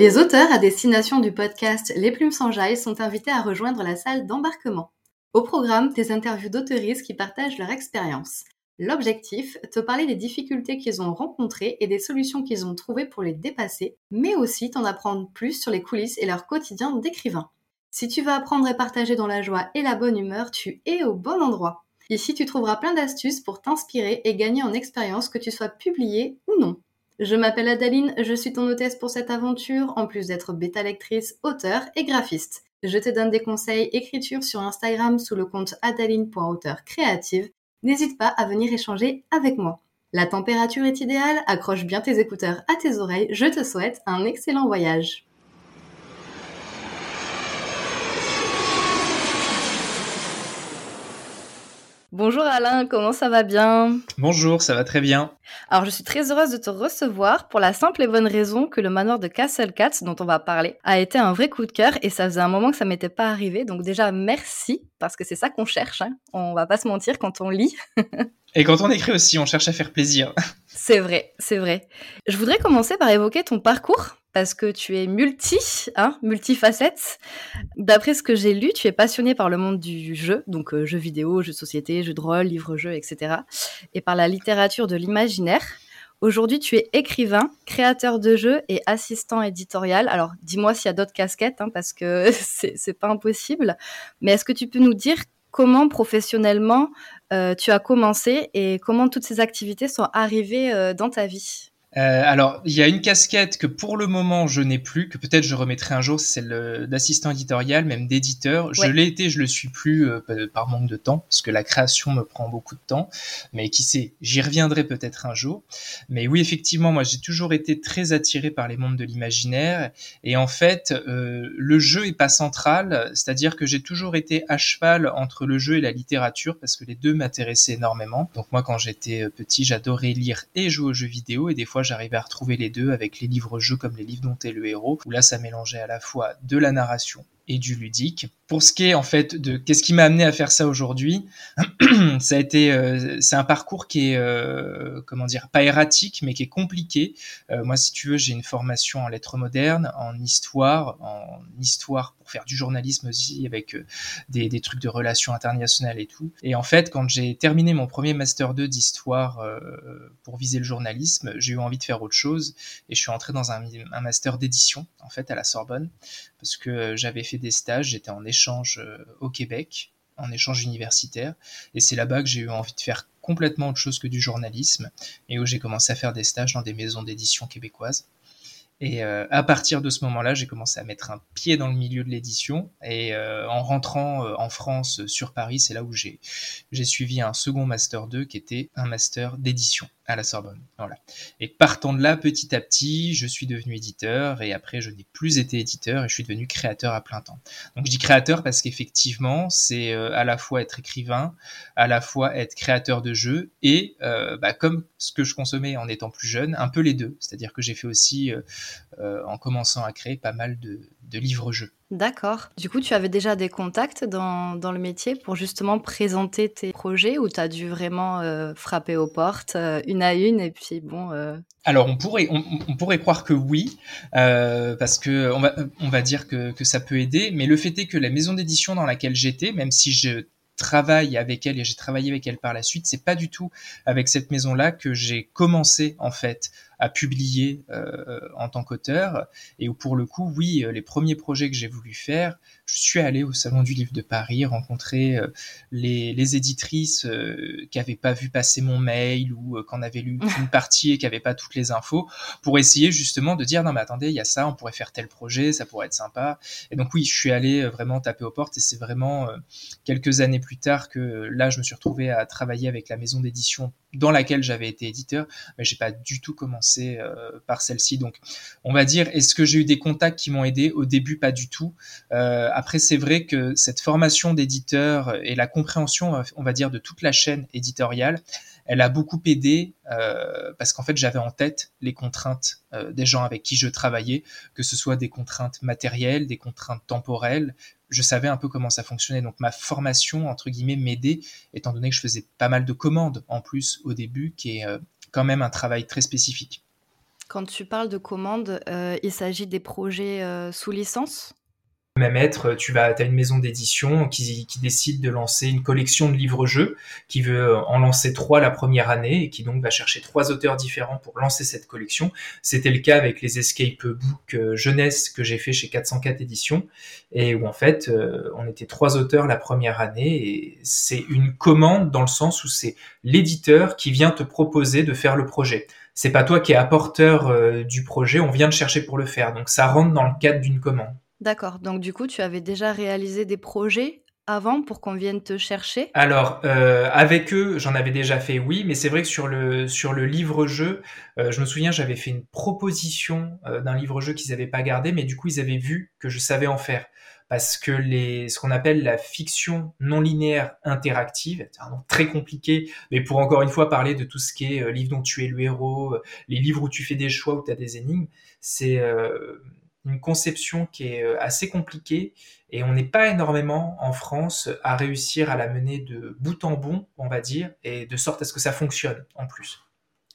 Les auteurs à destination du podcast Les Plumes sans Jaille sont invités à rejoindre la salle d'embarquement. Au programme, des interviews d'auteuristes qui partagent leur expérience. L'objectif, te parler des difficultés qu'ils ont rencontrées et des solutions qu'ils ont trouvées pour les dépasser, mais aussi t'en apprendre plus sur les coulisses et leur quotidien d'écrivain. Si tu veux apprendre et partager dans la joie et la bonne humeur, tu es au bon endroit. Ici, tu trouveras plein d'astuces pour t'inspirer et gagner en expérience que tu sois publié ou non. Je m'appelle Adaline, je suis ton hôtesse pour cette aventure, en plus d'être bêta lectrice, auteur et graphiste. Je te donne des conseils écriture sur Instagram sous le compte adaline.auteur créative n'hésite pas à venir échanger avec moi. La température est idéale, accroche bien tes écouteurs à tes oreilles, je te souhaite un excellent voyage. Bonjour Alain, comment ça va bien? Bonjour, ça va très bien. Alors je suis très heureuse de te recevoir pour la simple et bonne raison que le manoir de Castle Cats dont on va parler a été un vrai coup de cœur et ça faisait un moment que ça m'était pas arrivé. Donc déjà merci parce que c'est ça qu'on cherche. Hein. On va pas se mentir quand on lit. et quand on écrit aussi, on cherche à faire plaisir. c'est vrai, c'est vrai. Je voudrais commencer par évoquer ton parcours parce que tu es multi, hein, multifacette. D'après ce que j'ai lu, tu es passionné par le monde du jeu, donc euh, jeux vidéo, jeux société, jeux de rôle, livres-jeux, etc. Et par la littérature de l'imaginaire. Aujourd'hui, tu es écrivain, créateur de jeux et assistant éditorial. Alors, dis-moi s'il y a d'autres casquettes, hein, parce que c'est pas impossible. Mais est-ce que tu peux nous dire comment professionnellement euh, tu as commencé et comment toutes ces activités sont arrivées euh, dans ta vie? Euh, alors, il y a une casquette que pour le moment je n'ai plus, que peut-être je remettrai un jour, c'est celle d'assistant éditorial, même d'éditeur. Je l'ai été, je le suis plus euh, par manque de temps, parce que la création me prend beaucoup de temps. Mais qui sait, j'y reviendrai peut-être un jour. Mais oui, effectivement, moi j'ai toujours été très attiré par les mondes de l'imaginaire. Et en fait, euh, le jeu est pas central, c'est-à-dire que j'ai toujours été à cheval entre le jeu et la littérature, parce que les deux m'intéressaient énormément. Donc moi, quand j'étais petit, j'adorais lire et jouer aux jeux vidéo, et des fois j'arrivais à retrouver les deux avec les livres-jeux comme les livres dont est le héros, où là ça mélangeait à la fois de la narration et du ludique. Pour ce qui est en fait de qu'est-ce qui m'a amené à faire ça aujourd'hui, ça a été euh, c'est un parcours qui est euh, comment dire pas erratique mais qui est compliqué. Euh, moi si tu veux j'ai une formation en lettres modernes, en histoire, en histoire pour faire du journalisme aussi avec des, des, trucs de relations internationales et tout. Et en fait quand j'ai terminé mon premier master 2 d'histoire pour viser le journalisme, j'ai eu envie de faire autre chose et je suis entré dans un, un master d'édition en fait à la Sorbonne parce que j'avais fait des stages, j'étais en échange euh, au Québec, en échange universitaire, et c'est là-bas que j'ai eu envie de faire complètement autre chose que du journalisme, et où j'ai commencé à faire des stages dans des maisons d'édition québécoises. Et euh, à partir de ce moment-là, j'ai commencé à mettre un pied dans le milieu de l'édition. Et euh, en rentrant en France sur Paris, c'est là où j'ai suivi un second master 2 qui était un master d'édition à la Sorbonne. Et partant de là, petit à petit, je suis devenu éditeur et après, je n'ai plus été éditeur et je suis devenu créateur à plein temps. Donc, je dis créateur parce qu'effectivement, c'est euh, à la fois être écrivain, à la fois être créateur de jeux et, euh, bah, comme ce que je consommais en étant plus jeune, un peu les deux. C'est-à-dire que j'ai fait aussi, euh, en commençant à créer, pas mal de, de livres-jeux. D'accord. Du coup, tu avais déjà des contacts dans, le métier pour justement présenter tes projets ou tu as dû vraiment euh, frapper aux portes euh, une à une et puis bon. Euh, Alors, on pourrait, on, pourrait croire que oui, parce que on va, on va dire que, que ça peut aider, mais le fait est que la maison d'édition dans laquelle j'étais, même si je travaille avec elle et j'ai travaillé avec elle par la suite, c'est pas du tout avec cette maison-là que j'ai commencé en fait à publier euh, en tant qu'auteur. Et où pour le coup, oui, euh, les premiers projets que j'ai voulu faire, je suis allé au salon du livre de Paris rencontrer euh, les, les, éditrices qui n'avaient pas vu passer mon mail ou qu'on avait lu une partie et qui n'avaient pas toutes les infos pour essayer justement de dire non mais attendez, il y a ça, on pourrait faire tel projet, ça pourrait être sympa. Et donc oui, je suis allé vraiment taper aux portes et c'est vraiment quelques années plus tard que là je me suis retrouvé à travailler avec la maison d'édition dans laquelle j'avais été éditeur, mais j'ai pas du tout commencé euh, par celle-ci. Donc, on va dire, est-ce que j'ai eu des contacts qui m'ont aidé? Au début, pas du tout. Euh, après, c'est vrai que cette formation d'éditeur et la compréhension, on va dire, de toute la chaîne éditoriale, elle a beaucoup aidé euh, parce qu'en fait, j'avais en tête les contraintes des gens avec qui je travaillais, que ce soit des contraintes matérielles, des contraintes temporelles, je savais un peu comment ça fonctionnait. Donc ma formation, entre guillemets, m'aidait, étant donné que je faisais pas mal de commandes en plus au début, qui est euh, quand même un travail très spécifique. Quand tu parles de commandes, il s'agit des projets sous licence? Même être, tu vas, as une maison d'édition qui, qui, décide de lancer une collection de livres-jeux, qui veut en lancer trois la première année et qui donc va chercher trois auteurs différents pour lancer cette collection. C'était le cas avec les escape books euh, jeunesse que j'ai fait chez 404 éditions et où en fait euh, on était trois auteurs la première année et c'est une commande dans le sens où c'est l'éditeur qui vient te proposer de faire le projet c'est pas toi qui es apporteur euh, du projet, on vient te chercher pour le faire. Donc ça rentre dans le cadre d'une commande. D'accord. Donc du coup, tu avais déjà réalisé des projets avant pour qu'on vienne te chercher? Alors, euh, avec eux, j'en avais déjà fait, oui, mais c'est vrai que sur le, sur le livre-jeu, euh, je me souviens, j'avais fait une proposition euh, d'un livre-jeu qu'ils n'avaient pas gardé, mais du coup, ils avaient vu que je savais en faire. Parce que les, ce qu'on appelle la fiction non linéaire interactive, c'est un nom très compliqué, mais pour encore une fois parler de tout ce qui est livre dont tu es le héros, les livres où tu fais des choix, où tu as des énigmes, c'est une conception qui est euh, assez compliquée et on n'est pas énormément en France à réussir à la mener de bout en bout, on va dire, et de sorte à ce que ça fonctionne en plus.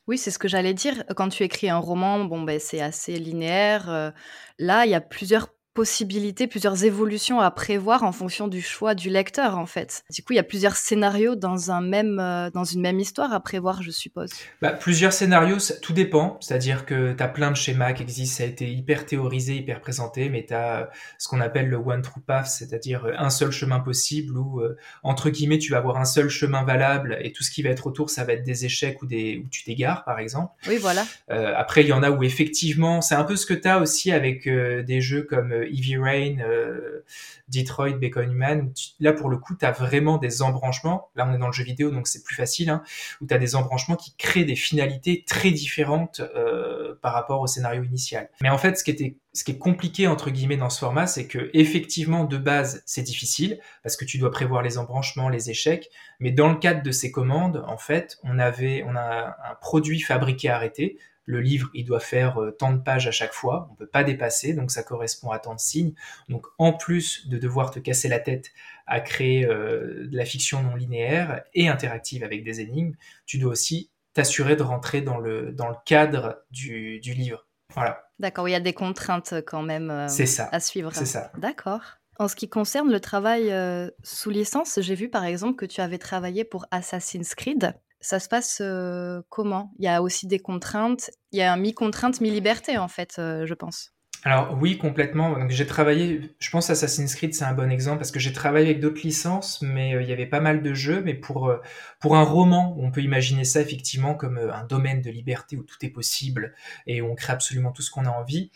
Oui, c'est ce que j'allais dire. Quand tu écris un roman, bon, ben, c'est assez linéaire. Euh, là, il y a plusieurs possibilités, plusieurs évolutions à prévoir en fonction du choix du lecteur, en fait. Du coup, il y a plusieurs scénarios dans, un même, euh, dans une même histoire à prévoir, je suppose. Bah, plusieurs scénarios, tout dépend. C'est-à-dire que tu as plein de schémas qui existent, ça a été hyper théorisé, hyper présenté, mais tu as euh, ce qu'on appelle le one true path, c'est-à-dire euh, un seul chemin possible où, entre guillemets, tu vas avoir un seul chemin valable et tout ce qui va être autour, ça va être des échecs ou des, où tu t'égares, par exemple. Oui, voilà. après, il y en a où effectivement, c'est un peu ce que tu as aussi avec des jeux comme Heavy Rain, euh, Detroit, Become Human. Là, pour le coup, tu as vraiment des embranchements. Là, on est dans le jeu vidéo, donc c'est plus facile, hein, où tu as des embranchements qui créent des finalités très différentes euh, par rapport au scénario initial. Mais en fait, ce qui était ce qui est compliqué entre guillemets dans ce format, c'est que effectivement de base c'est difficile parce que tu dois prévoir les embranchements, les échecs. Mais dans le cadre de ces commandes, en fait, on avait on a un produit fabriqué arrêté le livre, il doit faire euh, tant de pages à chaque fois, on peut pas dépasser, donc ça correspond à tant de signes. Donc en plus de devoir te casser la tête à créer euh, de la fiction non linéaire et interactive avec des énigmes, tu dois aussi t'assurer de rentrer dans le, dans le cadre du, livre. Voilà. D'accord, il y a des contraintes quand même euh, ça. à suivre. C'est ça. D'accord. En ce qui concerne le travail sous licence, j'ai vu par exemple que tu avais travaillé pour Assassin's Creed. Ça se passe comment? Il y a aussi des contraintes. Il y a un mi-contrainte, mi-liberté, en fait, je pense. Alors oui, complètement. J'ai travaillé, je pense Assassin's Creed c'est un bon exemple parce que j'ai travaillé avec d'autres licences, mais il y avait pas mal de jeux. Mais pour pour un roman, on peut imaginer ça effectivement comme un domaine de liberté où tout est possible et où on crée absolument tout ce qu'on a envie.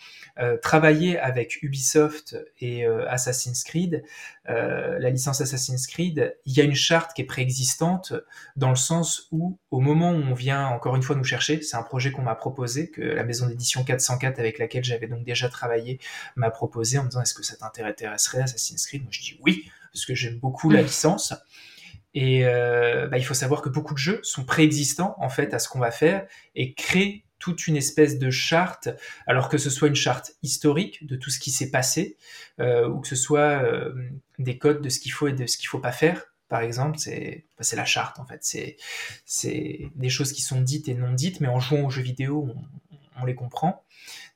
travailler avec Ubisoft et Assassin's Creed, la licence Assassin's Creed, il y a une charte qui est préexistante dans le sens où au moment où on vient encore une fois nous chercher, c'est un projet qu'on m'a proposé que la maison d'édition 404 avec laquelle j'avais donc déjà travaillé travaillé m'a proposé en me disant est-ce que ça t'intéresserait Assassin's Creed? Moi je dis oui, parce que j'aime beaucoup la licence. Et euh, bah, il faut savoir que beaucoup de jeux sont préexistants en fait à ce qu'on va faire et créent toute une espèce de charte, alors que ce soit une charte historique de tout ce qui s'est passé, euh, ou que ce soit euh, des codes de ce qu'il faut et de ce qu'il faut pas faire. Par exemple, c'est c'est la charte en fait. C'est c'est des choses qui sont dites et non dites, mais en jouant aux jeux vidéo, on les comprend.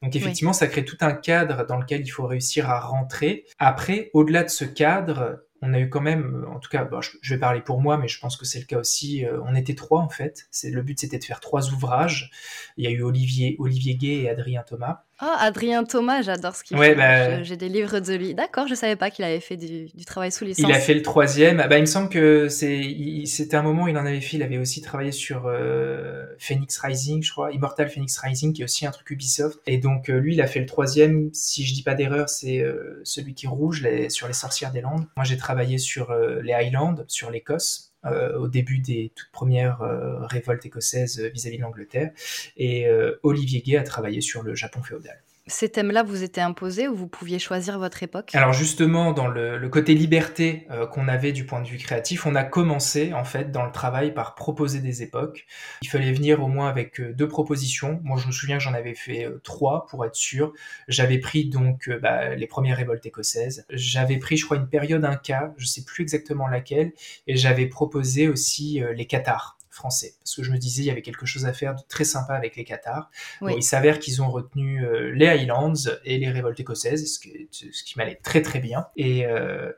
Donc effectivement, ça crée tout un cadre dans lequel il faut réussir à rentrer. Après, au-delà de ce cadre, on a eu quand même, en tout cas, je, vais parler pour moi, mais je pense que c'est le cas aussi. Euh, on était trois en fait. Le but, c'était de faire trois ouvrages. Il y a eu Olivier, Olivier Gay et Adrien Thomas. Ah, Adrien Thomas, j'adore ce qu'il fait. Bah, j'ai des livres de lui. D'accord, je savais pas qu'il avait fait du, travail sous licence. Il a fait le troisième. Bah, il me semble que c'était un moment où il en avait fait. Il avait aussi travaillé sur euh, Phoenix Rising, je crois, Immortal Phoenix Rising, qui est aussi un truc Ubisoft. Et donc euh, lui, il a fait le troisième. Si je dis pas d'erreur, c'est euh, celui qui est rouge, les, sur les sorcières des Landes. Moi, j'ai travaillé sur les Highlands, sur l'Écosse. Euh, au début des toutes premières euh, révoltes écossaises vis-à-vis de l'Angleterre. Et euh, Olivier Gay a travaillé sur le Japon féodal. Ces thèmes-là vous étaient imposés ou vous pouviez choisir votre époque? Alors justement, dans le, côté liberté euh, qu'on avait du point de vue créatif, on a commencé en fait dans le travail par proposer des époques. Il fallait venir au moins avec euh, deux propositions. Moi, je me souviens que j'en avais fait euh, trois pour être sûr. J'avais pris donc bah, les premières révoltes écossaises. J'avais pris, je crois, une période Inca, je sais plus exactement laquelle, et j'avais proposé aussi les Qatars français. Parce que je me disais, il y avait quelque chose à faire de très sympa avec les Qatars. Bon, il s'avère qu'ils ont retenu les Highlands et les révoltes écossaises, ce qui, ce qui m'allait très très bien. Et,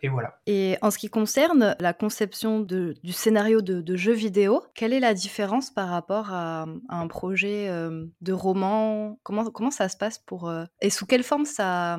et, voilà. Et en ce qui concerne la conception de, du scénario de, de, jeu vidéo, quelle est la différence par rapport à, à un projet de roman? Comment, comment ça se passe pour... et sous quelle forme ça,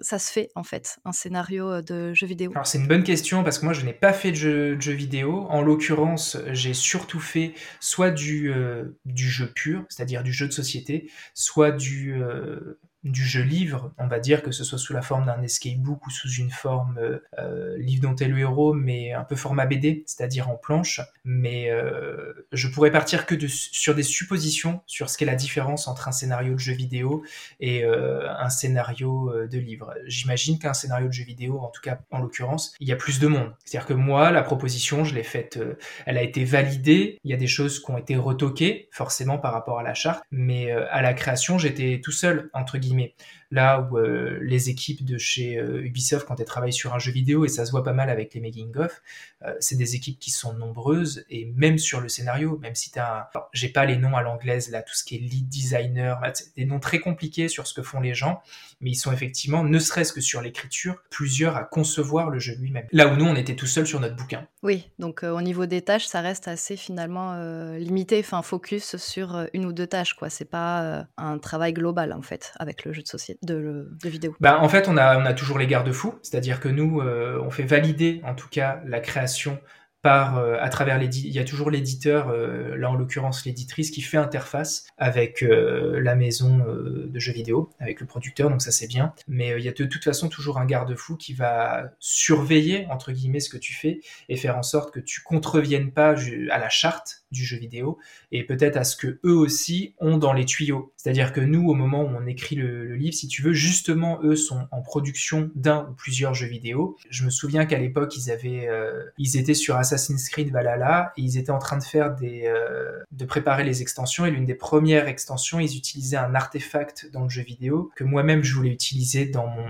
ça se fait en fait, un scénario de jeu vidéo? Alors c'est une bonne question parce que moi je n'ai pas fait de jeu, de jeu vidéo. En l'occurrence, j'ai surtout fait soit du, euh, du jeu pur, c'est-à-dire du jeu de société, soit du, euh, du jeu livre, on va dire que ce soit sous la forme d'un escape book ou sous une forme euh, euh, livre dont est le héros, mais un peu format BD, c'est-à-dire en planche. Mais euh, je pourrais partir que sur des suppositions sur ce qu'est la différence entre un scénario de jeu vidéo et un scénario de livre. J'imagine qu'un scénario de jeu vidéo, en tout cas en l'occurrence, il y a plus de monde. C'est-à-dire que moi, la proposition, je l'ai faite, elle a été validée. Il y a des choses qui ont été retoquées, forcément par rapport à la charte, mais à la création, j'étais tout seul entre guillemets guillemets. Là où euh, les équipes de chez euh, Ubisoft, quand elles travaillent sur un jeu vidéo, et ça se voit pas mal avec les making-of, euh, c'est des équipes qui sont nombreuses, et même sur le scénario, même si tu as... J'ai pas les noms à l'anglaise, là, tout ce qui est lead designer, des noms très compliqués sur ce que font les gens, mais ils sont effectivement, ne serait-ce que sur l'écriture, plusieurs à concevoir le jeu lui-même. Là où nous, on était tout seul sur notre bouquin. Oui, donc au niveau des tâches, ça reste assez finalement limité, enfin focus sur une ou deux tâches, quoi. C'est pas un travail global, en fait, avec le jeu de société, de, vidéo bah, En fait, on a, toujours les garde-fous, c'est-à-dire que nous, euh, on fait valider en tout cas la création par, euh, à travers l'éditeur, il y a toujours l'éditeur, euh, là en l'occurrence l'éditrice, qui fait interface avec la maison de jeux vidéo, avec le producteur, donc ça c'est bien. Mais il y a de toute façon toujours un garde-fou qui va surveiller, entre guillemets, ce que tu fais et faire en sorte que tu contreviennes pas à la charte du jeu vidéo et peut-être à ce que eux aussi ont dans les tuyaux. C'est-à-dire que nous, au moment où on écrit le, livre, si tu veux, justement, eux sont en production d'un ou plusieurs jeux vidéo. Je me souviens qu'à l'époque, ils avaient, euh, ils étaient sur Assassin's Creed Valhalla et ils étaient en train de faire des, euh, de préparer les extensions et l'une des premières extensions, ils utilisaient un artefact dans le jeu vidéo que moi-même je voulais utiliser dans mon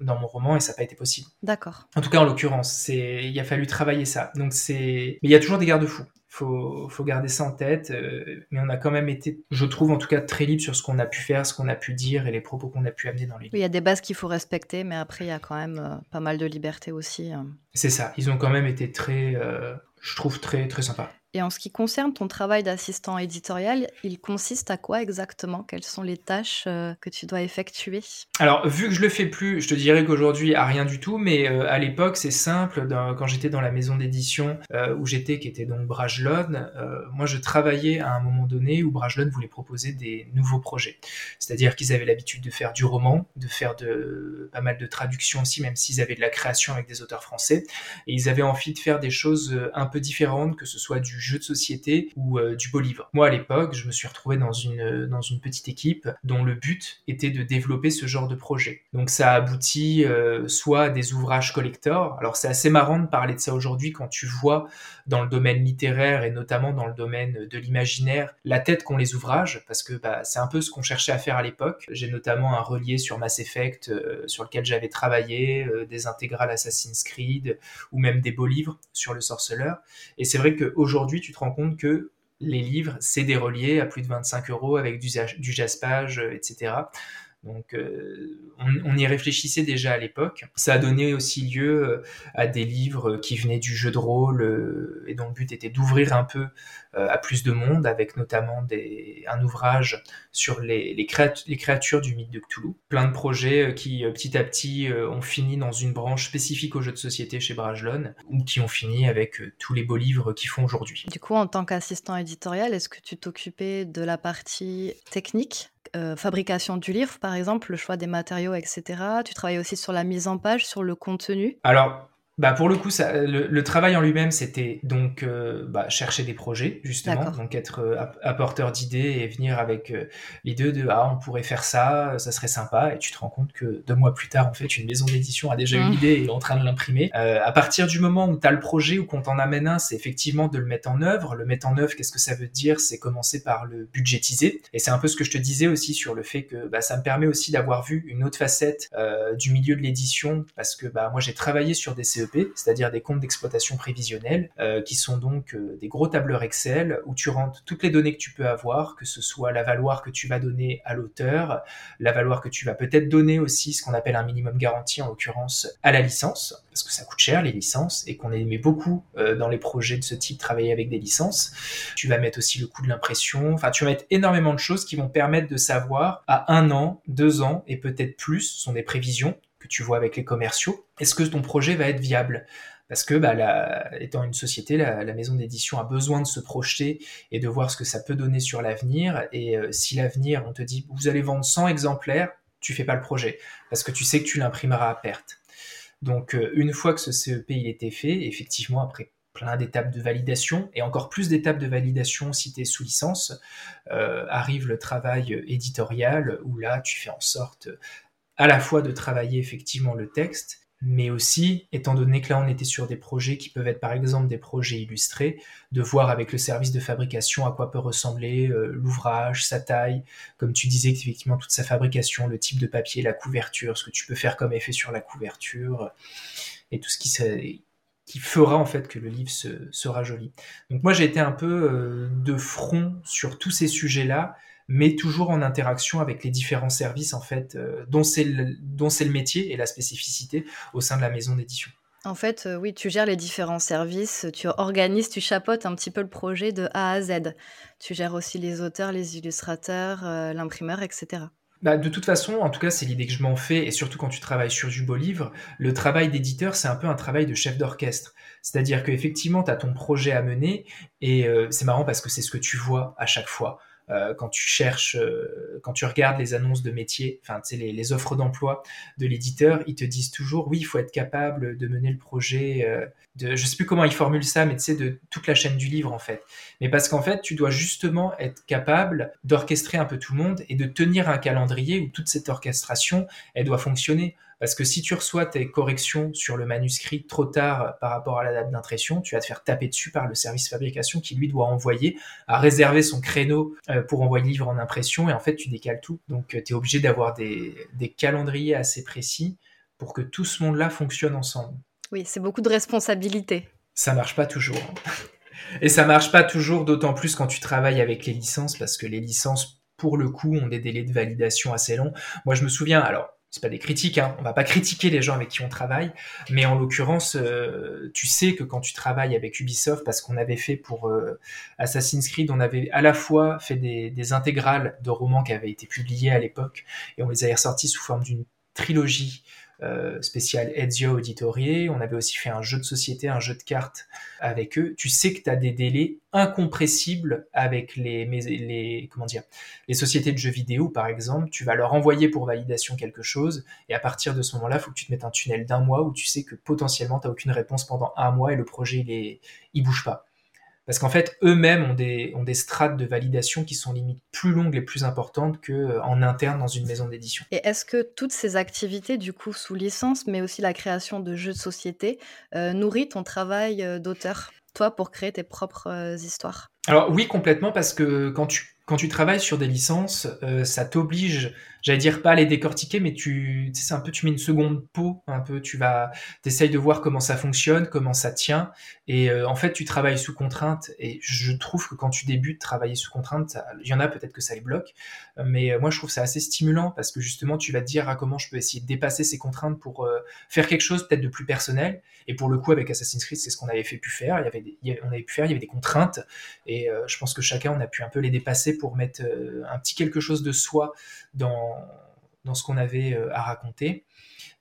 dans mon roman et ça n'a pas été possible. D'accord. En tout cas, en l'occurrence, c'est il a fallu travailler ça. Donc c'est mais il y a toujours des garde-fous faut, faut garder ça en tête. Euh, mais on a quand même été, je trouve en tout cas, très libre sur ce qu'on a pu faire, ce qu'on a pu dire et les propos qu'on a pu amener dans les il y a des bases qu'il faut respecter, mais après, il y a quand même euh, pas mal de liberté aussi. Hein. C'est ça. Ils ont quand même été très, euh, je trouve, très, très sympas. Et en ce qui concerne ton travail d'assistant éditorial, il consiste à quoi exactement? Quelles sont les tâches euh, que tu dois effectuer? Alors, vu que je le fais plus, je te dirais qu'aujourd'hui, à rien du tout, mais euh, à l'époque, c'est simple. quand j'étais dans la maison d'édition euh, où j'étais, qui était donc Brajlon, moi, je travaillais à un moment donné où Brajlon voulait proposer des nouveaux projets. C'est-à-dire qu'ils avaient l'habitude de faire du roman, de faire de, pas mal de traductions aussi, même s'ils avaient de la création avec des auteurs français. Et ils avaient envie de faire des choses un peu différentes, que ce soit du jeu de société ou euh, du beau livre. Moi, à l'époque, je me suis retrouvé dans une, dans une petite équipe dont le but était de développer ce genre de projet. Donc ça aboutit euh, soit à des ouvrages collector. Alors c'est assez marrant de parler de ça aujourd'hui quand tu vois dans le domaine littéraire et notamment dans le domaine de l'imaginaire la tête qu'ont les ouvrages parce que bah, c'est un peu ce qu'on cherchait à faire à l'époque. J'ai notamment un relié sur Mass Effect euh, sur lequel j'avais travaillé, des intégrales Assassin's Creed ou même des beaux livres sur le sorceleur. Et c'est vrai qu'aujourd'hui tu te rends compte que les livres, c'est des reliés à plus de 25 euros avec du, du jaspage, euh, etc. Donc euh, on, y réfléchissait déjà à l'époque. Ça a donné aussi lieu euh, à des livres qui venaient du jeu de rôle euh, et dont le but était d'ouvrir un peu à plus de monde, avec notamment un ouvrage sur les, créatures du mythe de Cthulhu. Plein de projets qui petit à petit ont fini dans une branche spécifique aux jeux de société chez Brajlon ou qui ont fini avec tous les beaux livres qu'ils font aujourd'hui. Du coup, en tant qu'assistant éditorial, est-ce que tu t'occupais de la partie technique? Euh, fabrication du livre, par exemple, le choix des matériaux, etc. Tu travailles aussi sur la mise en page, sur le contenu. Alors, bah pour le coup, ça, le, travail en lui-même, c'était donc euh, bah, chercher des projets, justement, donc être euh, apporteur d'idées et venir avec euh, l'idée de ah on pourrait faire ça, ça serait sympa, et tu te rends compte que deux mois plus tard, en fait, une maison d'édition a déjà une mmh. idée et est en train de l'imprimer. à partir du moment où tu as le projet ou qu'on t'en amène un, c'est effectivement de le mettre en œuvre. Le mettre en œuvre, qu'est-ce que ça veut dire? C'est commencer par le budgétiser, et c'est un peu ce que je te disais aussi sur le fait que bah, ça me permet aussi d'avoir vu une autre facette du milieu de l'édition, parce que bah moi j'ai travaillé sur des CEP C'est-à-dire des comptes d'exploitation prévisionnelle, euh, qui sont donc euh, des gros tableurs Excel où tu rentres toutes les données que tu peux avoir, que ce soit la valoir que tu vas donner à l'auteur, la valoir que tu vas peut-être donner aussi, ce qu'on appelle un minimum garanti, en l'occurrence à la licence, parce que ça coûte cher les licences, et qu'on aimait beaucoup dans les projets de ce type travailler avec des licences. Tu vas mettre aussi le coût de l'impression, enfin tu vas mettre énormément de choses qui vont permettre de savoir à un an, deux ans et peut-être plus, ce sont des prévisions que tu vois avec les commerciaux, est-ce que ton projet va être viable? Parce que, bah, étant une société, la, maison d'édition a besoin de se projeter et de voir ce que ça peut donner sur l'avenir. Et euh, si l'avenir, on te dit, vous allez vendre 100 exemplaires, tu fais pas le projet, parce que tu sais que tu l'imprimeras à perte. Donc, euh, une fois que ce CEP il était fait, effectivement, après plein d'étapes de validation et encore plus d'étapes de validation si tu es sous licence, euh, arrive le travail éditorial où là tu fais en sorte à la fois de travailler effectivement le texte, mais aussi, étant donné que là on était sur des projets qui peuvent être par exemple des projets illustrés, de voir avec le service de fabrication à quoi peut ressembler euh, l'ouvrage, sa taille, comme tu disais effectivement toute sa fabrication, le type de papier, la couverture, ce que tu peux faire comme effet sur la couverture, et tout ce qui, fera en fait que le livre sera joli. Donc moi j'ai été un peu euh, de front sur tous ces sujets-là, mais toujours en interaction avec les différents services en fait euh, dont c'est le, le métier et la spécificité au sein de la maison d'édition. En fait, euh, oui, tu gères les différents services, tu organises, tu chapeautes un petit peu le projet de A à Z. Tu gères aussi les auteurs, les illustrateurs, euh, l'imprimeur, etc. Bah, de toute façon, en tout cas, c'est l'idée que je m'en fais, et surtout quand tu travailles sur du beau livre, le travail d'éditeur, c'est un peu un travail de chef d'orchestre. C'est-à-dire qu'effectivement, tu as ton projet à mener, et c'est marrant parce que c'est ce que tu vois à chaque fois. Euh, quand tu cherches, euh, quand tu regardes les annonces de métier, enfin, les, les offres d'emploi de l'éditeur, ils te disent toujours, oui, il faut être capable de mener le projet euh, de, je sais plus comment ils formulent ça, mais tu sais, de toute la chaîne du livre, en fait. Mais parce qu'en fait, tu dois justement être capable d'orchestrer un peu tout le monde et de tenir un calendrier où toute cette orchestration, elle doit fonctionner. Parce que si tu reçois tes corrections sur le manuscrit trop tard par rapport à la date d'impression, tu vas te faire taper dessus par le service fabrication qui lui doit envoyer, à réserver son créneau euh, pour envoyer le livre en impression et en fait tu décales tout. Donc euh, tu es obligé d'avoir des, des calendriers assez précis pour que tout ce monde-là fonctionne ensemble. Oui, c'est beaucoup de responsabilités. Ça marche pas toujours. Et ça marche pas toujours, d'autant plus quand tu travailles avec les licences, parce que les licences, pour le coup, ont des délais de validation assez longs. Moi, je me souviens, alors, c'est pas des critiques, hein. on va pas critiquer les gens avec qui on travaille, mais en l'occurrence, euh, tu sais que quand tu travailles avec Ubisoft, parce qu'on avait fait pour euh, Assassin's Creed, on avait à la fois fait des, des, intégrales de romans qui avaient été publiés à l'époque, et on les avait ressortis sous forme d'une trilogie euh, spécial Ezio Auditorie. On avait aussi fait un jeu de société, un jeu de cartes avec eux. Tu sais que tu as des délais incompressibles avec les, les, comment dire, les sociétés de jeux vidéo, par exemple. Tu vas leur envoyer pour validation quelque chose et à partir de ce moment-là, il faut que tu te mettes un tunnel d'un mois où tu sais que potentiellement tu n'as aucune réponse pendant un mois et le projet, il, est, bouge pas. Parce qu'en fait, eux-mêmes ont des, ont des strates de validation qui sont limite plus longues et plus importantes qu'en euh, interne dans une maison d'édition. Et est-ce que toutes ces activités, du coup, sous licence, mais aussi la création de jeux de société, euh, nourrit ton travail euh, d'auteur, toi, pour créer tes propres histoires? Alors oui, complètement, parce que quand tu quand tu travailles sur des licences, euh, ça t'oblige, j'allais dire pas les décortiquer, mais tu, c'est un peu, tu mets une seconde peau, un peu, tu vas, t'essayes de voir comment ça fonctionne, comment ça tient, et euh, en fait, tu travailles sous contrainte. Et je trouve que quand tu débutes travailler sous contrainte, il y en a peut-être que ça les bloque, mais euh, moi, je trouve ça assez stimulant parce que justement, tu vas te dire à ah, comment je peux essayer de dépasser ces contraintes pour faire quelque chose peut-être de plus personnel. Et pour le coup, avec Assassin's Creed, c'est ce qu'on avait fait pu faire. Il y avait, des, on avait pu faire, il y avait des contraintes, et je pense que chacun, on a pu un peu les dépasser pour mettre euh, un petit quelque chose de soi dans, dans ce qu'on avait euh, à raconter.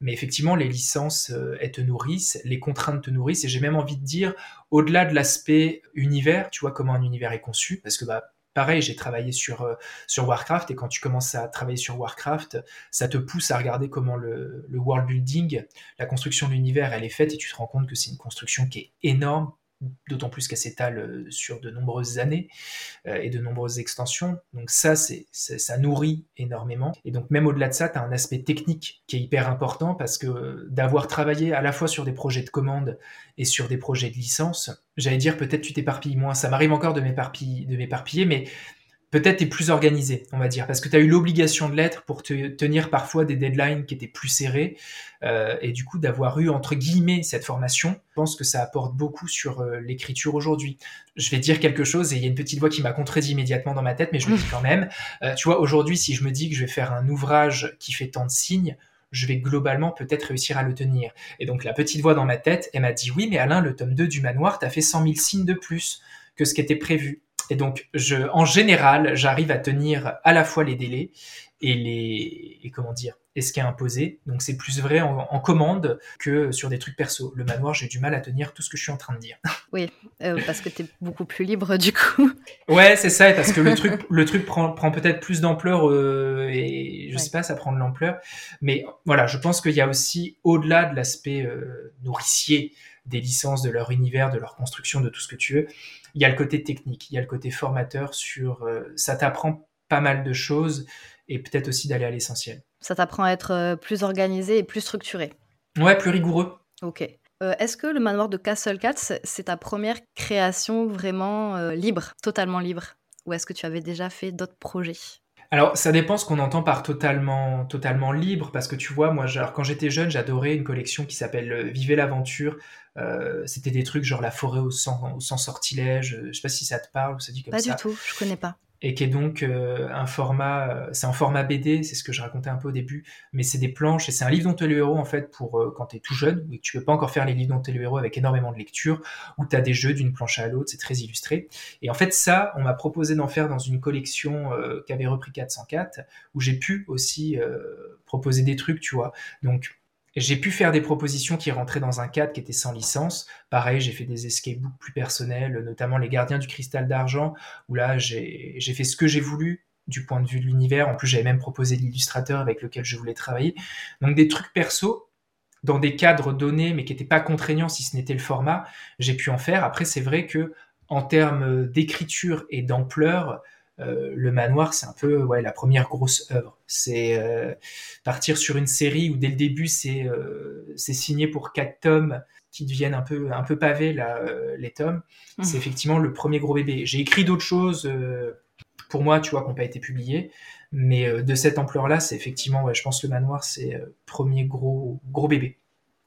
Mais effectivement, les licences, euh, elles te nourrissent, les contraintes te nourrissent, et j'ai même envie de dire, au-delà de l'aspect univers, tu vois comment un univers est conçu, parce que bah, pareil, j'ai travaillé sur, sur Warcraft, et quand tu commences à travailler sur Warcraft, ça te pousse à regarder comment le, le world building, la construction de l'univers, elle est faite, et tu te rends compte que c'est une construction qui est énorme, d'autant plus qu'elle s'étale euh, sur de nombreuses années euh, et de nombreuses extensions. Donc ça, c'est, ça nourrit énormément. Et donc même au-delà de ça, tu as un aspect technique qui est hyper important parce que d'avoir travaillé à la fois sur des projets de commande et sur des projets de licence, j'allais dire peut-être tu t'éparpilles moins. Ça m'arrive encore de m'éparpiller, de m'éparpiller mais peut-être t'es plus organisé, on va dire, parce que tu as eu l'obligation de l'être pour te tenir parfois des deadlines qui étaient plus serrés, euh, et du coup d'avoir eu entre guillemets cette formation, je pense que ça apporte beaucoup sur euh, l'écriture aujourd'hui. Je vais dire quelque chose et il y a une petite voix qui m'a contredit immédiatement dans ma tête, mais je le dis quand même. Euh, tu vois, aujourd'hui, si je me dis que je vais faire un ouvrage qui fait tant de signes, je vais globalement peut-être réussir à le tenir. Et donc la petite voix dans ma tête, elle m'a dit oui, mais Alain, le tome 2 du manoir, t'as fait 100 000 signes de plus que ce qui était prévu. Et donc, je, en général, j'arrive à tenir à la fois les délais et les, et comment dire, et ce qui est imposé. Donc, c'est plus vrai en, commande que sur des trucs perso. Le manoir, j'ai du mal à tenir tout ce que je suis en train de dire. Oui, euh, parce que tu es beaucoup plus libre du coup. Ouais, c'est ça, parce que le truc, le truc prend, prend peut-être plus d'ampleur euh, et je sais pas, ça prend de l'ampleur. Mais voilà, je pense qu'il y a aussi, au-delà de l'aspect euh, nourricier des licences, de leur univers, de leur construction, de tout ce que tu veux, il y a le côté technique, il y a le côté formateur sur euh, ça t'apprend pas mal de choses et peut-être aussi d'aller à l'essentiel. Ça t'apprend à être euh, plus organisé et plus structuré. Ouais, plus rigoureux. Ok. Euh, est-ce que le manoir de Castle Cats, c'est ta première création vraiment libre, totalement libre? Ou est-ce que tu avais déjà fait d'autres projets? Alors, ça dépend ce qu'on entend par totalement, totalement libre, parce que tu vois, moi, genre, quand j'étais jeune, j'adorais une collection qui s'appelle Vivez l'aventure. Euh, c'était des trucs genre la forêt au sang, au sortilège. Je sais pas si ça te parle ou ça dit comme ça. Pas du tout, je connais pas et qui est donc euh, un format, euh, c'est un format BD, c'est ce que je racontais un peu au début, mais c'est des planches et c'est un livre dont tu es le héros en fait pour euh, quand tu es tout jeune, et que tu peux pas encore faire les livres dont tu es le héros avec énormément de lecture, où tu as des jeux d'une planche à l'autre, c'est très illustré. Et en fait ça, on m'a proposé d'en faire dans une collection qu'avait repris 404, où j'ai pu aussi proposer des trucs, tu vois. Donc j'ai pu faire des propositions qui rentraient dans un cadre qui était sans licence. Pareil, j'ai fait des escape books plus personnels, notamment Les Gardiens du Cristal d'Argent, où là, j'ai fait ce que j'ai voulu du point de vue de l'univers. En plus, j'avais même proposé l'illustrateur avec lequel je voulais travailler. Donc des trucs perso dans des cadres donnés, mais qui n'étaient pas contraignants si ce n'était le format, j'ai pu en faire. Après, c'est vrai que en termes d'écriture et d'ampleur, euh, le manoir, c'est un peu ouais, la première grosse œuvre. C'est euh, partir sur une série où dès le début, c'est euh, signé pour quatre tomes qui deviennent un peu, un peu pavés, là, les tomes. Mmh. C'est effectivement le premier gros bébé. J'ai écrit d'autres choses pour moi, tu vois, qui n'ont pas été publiées. Mais de cette ampleur-là, c'est effectivement, ouais, je pense le manoir, c'est premier gros, gros bébé.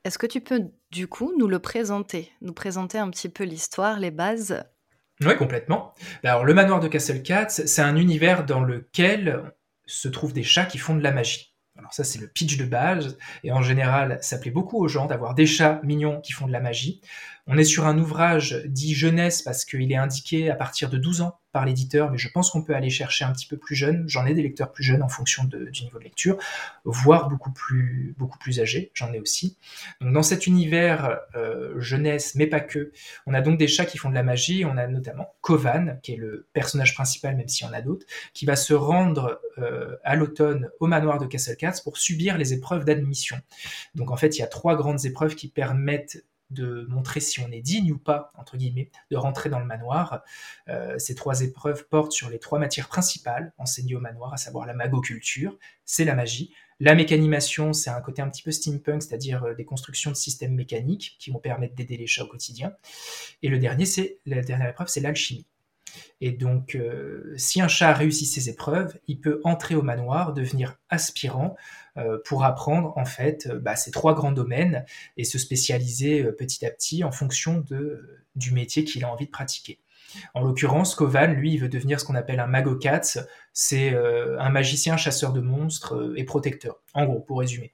Est-ce que tu peux du coup nous le présenter, nous présenter un petit peu l'histoire, les bases? Oui, complètement. Alors, le manoir de Castle Cats, c'est un univers dans lequel se trouvent des chats qui font de la magie. Alors ça, c'est le pitch de base, et en général, ça plaît beaucoup aux gens d'avoir des chats mignons qui font de la magie. On est sur un ouvrage dit jeunesse parce qu'il est indiqué à partir de 12 ans par l'éditeur, mais je pense qu'on peut aller chercher un petit peu plus jeune. J'en ai des lecteurs plus jeunes en fonction du niveau de lecture, voire beaucoup plus, beaucoup plus âgés, j'en ai aussi. Donc dans cet univers euh, jeunesse, mais pas que, on a donc des chats qui font de la magie, on a notamment Kovan, qui est le personnage principal, même s'il y en a d'autres, qui va se rendre euh, à l'automne au manoir de Castle Cats pour subir les épreuves d'admission. Donc en fait, il y a trois grandes épreuves qui permettent de montrer si on est digne ou pas, entre guillemets, de rentrer dans le manoir. Euh, ces trois épreuves portent sur les trois matières principales enseignées au manoir, à savoir la magoculture, c'est la magie. La mécanimation, c'est un côté un petit peu steampunk, c'est-à-dire euh, des constructions de systèmes mécaniques qui vont permettre d'aider les chats au quotidien. Et le dernier, c'est la dernière épreuve, c'est l'alchimie. Et donc, euh, si un chat réussit ces épreuves, il peut entrer au manoir, devenir aspirant euh, pour apprendre en fait euh, bah, ces trois grands domaines et se spécialiser petit à petit en fonction de, du métier qu'il a envie de pratiquer. En l'occurrence, Kovan, lui, il veut devenir ce qu'on appelle un magocats, c'est un magicien chasseur de monstres et protecteur, en gros, pour résumer.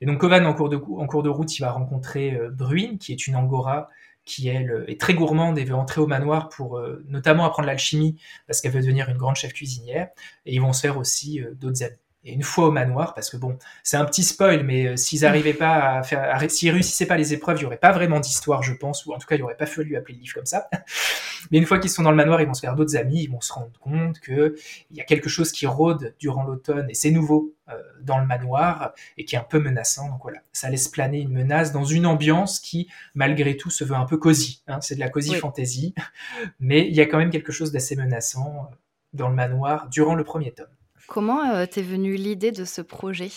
Et donc Kovan, en cours de, en cours de route, il va rencontrer Bruin, qui est une angora qui elle est très gourmande et veut entrer au manoir pour euh, notamment apprendre l'alchimie parce qu'elle veut devenir une grande chef cuisinière et ils vont se faire aussi euh, d'autres amis. Et une fois au manoir, parce que bon, c'est un petit spoil, mais euh, s'ils arrivaient pas à faire, s'ils réussissaient pas les épreuves, il y aurait pas vraiment d'histoire, je pense, ou en tout cas, il y aurait pas fallu appeler le livre comme ça. mais une fois qu'ils sont dans le manoir, ils vont se faire d'autres amis, ils vont se rendre compte que il y a quelque chose qui rôde durant l'automne et c'est nouveau euh, dans le manoir et qui est un peu menaçant. Donc voilà, ça laisse planer une menace dans une ambiance qui, malgré tout, se veut un peu cosy. Hein. c'est de la cosy fantasy, mais il y a quand même quelque chose d'assez menaçant euh, dans le manoir durant le premier tome. Comment euh, t'es venue l'idée de ce projet?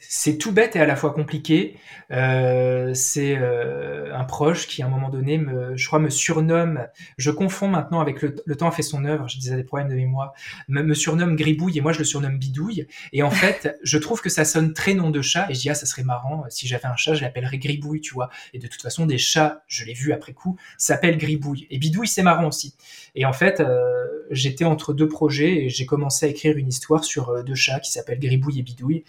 C'est tout bête et à la fois compliqué. Euh, c'est euh, un proche qui, à un moment donné, me, je crois, me surnomme. Je confonds maintenant avec le, temps a fait son œuvre. Je disais des problèmes de mémoire. Me, me, surnomme Gribouille et moi je le surnomme Bidouille. Et en fait, je trouve que ça sonne très nom de chat. Et je dis ah ça serait marrant si j'avais un chat, je l'appellerais Gribouille, tu vois. Et de toute façon, des chats, je l'ai vu après coup, s'appellent Gribouille. Et Bidouille c'est marrant aussi. Et en fait, j'étais entre deux projets et j'ai commencé à écrire une histoire sur deux chats qui s'appellent Gribouille et Bidouille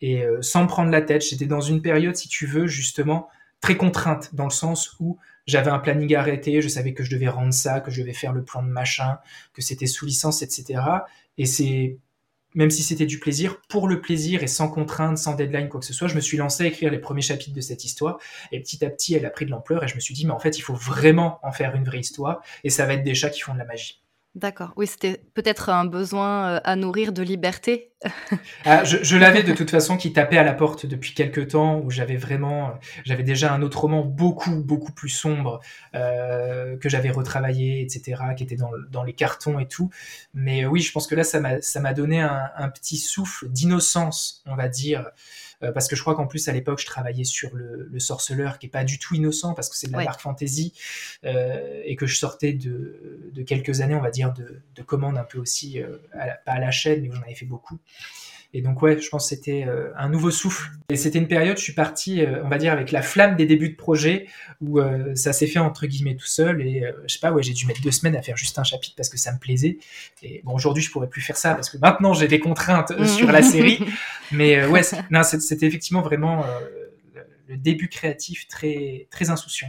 et euh, sans me prendre la tête. J'étais dans une période, si tu veux, justement très contrainte, dans le sens où j'avais un planning arrêté, je savais que je devais rendre ça, que je devais faire le plan de machin, que c'était sous licence, etc. Et c'est, même si c'était du plaisir, pour le plaisir et sans contrainte, sans deadline, quoi que ce soit, je me suis lancé à écrire les premiers chapitres de cette histoire. Et petit à petit, elle a pris de l'ampleur et je me suis dit, mais en fait, il faut vraiment en faire une vraie histoire. Et ça va être des chats qui font de la magie. D'accord. Oui, c'était peut-être un besoin euh, à nourrir de liberté. ah, je, l'avais de toute façon qui tapait à la porte depuis quelques temps, où j'avais vraiment, j'avais déjà un autre roman beaucoup beaucoup plus sombre euh, que j'avais retravaillé, etc., qui était dans, les cartons et tout. Mais oui, je pense que là, ça m'a donné un, petit souffle d'innocence, on va dire. Euh, parce que je crois qu'en plus à l'époque je travaillais sur le, le, sorceleur qui est pas du tout innocent parce que c'est de la dark fantasy euh, et que je sortais de, de, quelques années on va dire de, de commandes un peu aussi euh, pas à la chaîne mais où j'en avais fait beaucoup et donc ouais, je pense que c'était euh, un nouveau souffle. Et c'était une période, je suis parti, euh, on va dire, avec la flamme des débuts de projet, où euh, ça s'est fait entre guillemets tout seul. Et je sais pas, ouais, j'ai dû mettre deux semaines à faire juste un chapitre parce que ça me plaisait. Et bon, aujourd'hui, je pourrais plus faire ça parce que maintenant, j'ai des contraintes sur la série. Mais ouais, non, c'était effectivement vraiment le début créatif très très insouciant.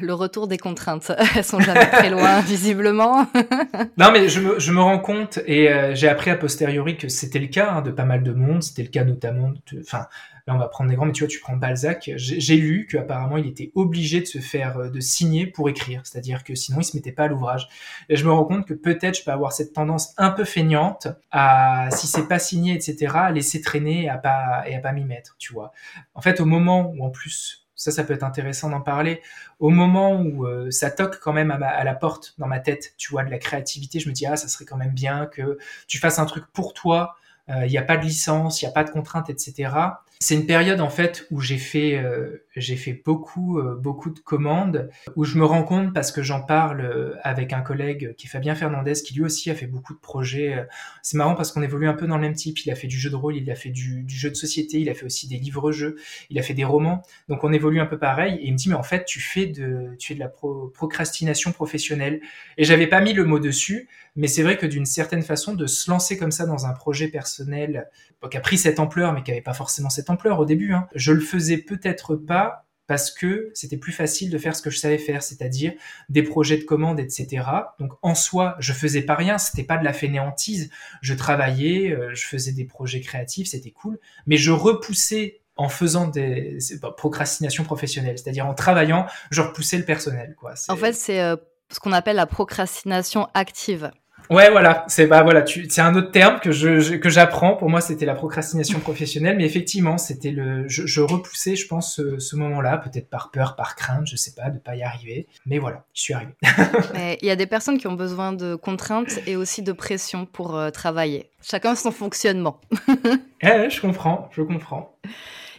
Le retour des contraintes, elles sont jamais très loin, visiblement. non, mais je me, je me rends compte et euh, j'ai appris a posteriori que c'était le cas hein, de pas mal de monde. C'était le cas notamment, enfin, là on va prendre des grands, mais tu vois, tu prends Balzac. J'ai lu qu'apparemment il était obligé de se faire, euh, de signer pour écrire, c'est-à-dire que sinon il se mettait pas à l'ouvrage. Et je me rends compte que peut-être je peux avoir cette tendance un peu feignante à, si c'est pas signé, etc., à laisser traîner et à pas et à pas m'y mettre, tu vois. En fait, au moment où en plus ça, ça peut être intéressant d'en parler. Au moment où euh, ça toque quand même à, la porte dans ma tête, tu vois, de la créativité, je me dis, ah, ça serait quand même bien que tu fasses un truc pour toi, euh, il n'y a pas de licence, il n'y a pas de contrainte, etc. C'est une période en fait où j'ai fait euh, j'ai fait beaucoup euh, beaucoup de commandes où je me rends compte parce que j'en parle euh, avec un collègue qui est Fabien Fernandez qui lui aussi a fait beaucoup de projets. C'est marrant parce qu'on évolue un peu dans le même type. Il a fait du jeu de rôle, il a fait du, du jeu de société, il a fait aussi des livres-jeux, il a fait des romans. Donc on évolue un peu pareil. Et il me dit mais en fait tu fais de tu fais de la procrastination professionnelle. Et j'avais pas mis le mot dessus, mais c'est vrai que d'une certaine façon de se lancer comme ça dans un projet personnel qui a pris cette ampleur mais qui avait pas forcément cette ampleur au début. Hein. Je le faisais peut-être pas parce que c'était plus facile de faire ce que je savais faire, c'est-à-dire des projets de commande, etc. Donc en soi, je faisais pas rien, c'était pas de la fainéantise. Je travaillais, euh, je faisais des projets créatifs, c'était cool, mais je repoussais en faisant des procrastinations professionnelles, c'est-à-dire en travaillant, je repoussais le personnel. Quoi. En fait, c'est euh, ce qu'on appelle la procrastination active. Ouais, voilà, c'est bah voilà, tu, c'est un autre terme que je, que j'apprends. Pour moi, c'était la procrastination professionnelle, mais effectivement, c'était le, je, je repoussais, je pense, ce, moment-là, peut-être par peur, par crainte, je sais pas, de pas y arriver. Mais voilà, je suis arrivé. Il y a des personnes qui ont besoin de contraintes et aussi de pression pour euh, travailler. Chacun son fonctionnement. ouais, je comprends, je comprends.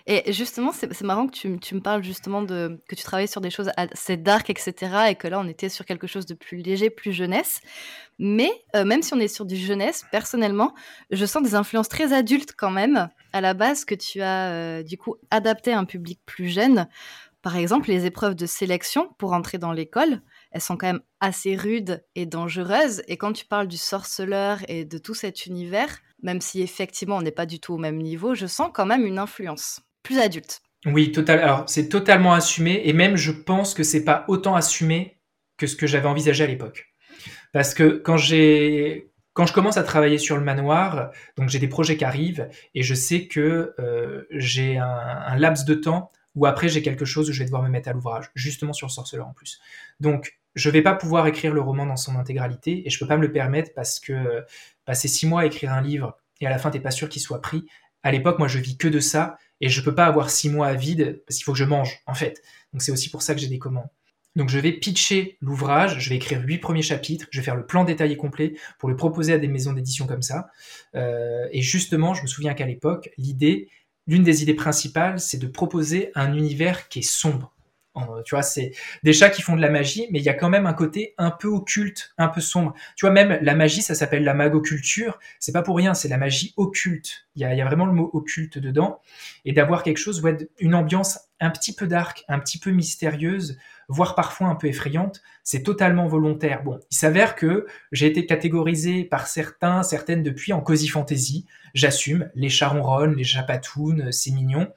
Et justement, c'est marrant que tu, me parles justement de que tu travailles sur des choses assez dark, etc. Et que là, on était sur quelque chose de plus léger, plus jeunesse. Mais euh, même si on est sur du jeunesse, personnellement, je sens des influences très adultes quand même à la base que tu as euh, du coup adapté à un public plus jeune. Par exemple, les épreuves de sélection pour entrer dans l'école, elles sont quand même assez rudes et dangereuses. Et quand tu parles du sorceleur et de tout cet univers, même si effectivement on n'est pas du tout au même niveau, je sens quand même une influence adulte. Oui, total. Alors, c'est totalement assumé, et même je pense que c'est pas autant assumé que ce que j'avais envisagé à l'époque. Parce que quand j'ai quand je commence à travailler sur le manoir, donc j'ai des projets qui arrivent et je sais que euh, j'ai un, laps de temps où après j'ai quelque chose où je vais devoir me mettre à l'ouvrage, justement sur le sorceleur en plus. Donc je vais pas pouvoir écrire le roman dans son intégralité et je peux pas me le permettre parce que euh, passer six mois à écrire un livre et à la fin t'es pas sûr qu'il soit pris. À l'époque, moi je vis que de ça et je peux pas avoir six mois à vide parce qu'il faut que je mange en fait. Donc c'est aussi pour ça que j'ai des commandes. Donc je vais pitcher l'ouvrage, je vais écrire huit premiers chapitres, je vais faire le plan détaillé complet pour le proposer à des maisons d'édition comme ça. Euh, et justement, je me souviens qu'à l'époque, l'idée, l'une des idées principales, c'est de proposer un univers qui est sombre. Tu vois, c'est des chats qui font de la magie, mais il y a quand même un côté un peu occulte, un peu sombre. Tu vois, même la magie, ça s'appelle la magoculture. C'est pas pour rien, c'est la magie occulte. Il y a, vraiment le mot occulte dedans. Et d'avoir quelque chose, une ambiance un petit peu dark, un petit peu mystérieuse, voire parfois un peu effrayante, c'est totalement volontaire. Bon, il s'avère que j'ai été catégorisé par certains, certaines depuis en cozy fantasy. J'assume, les chats ronronnent, les chats patounes, c'est mignon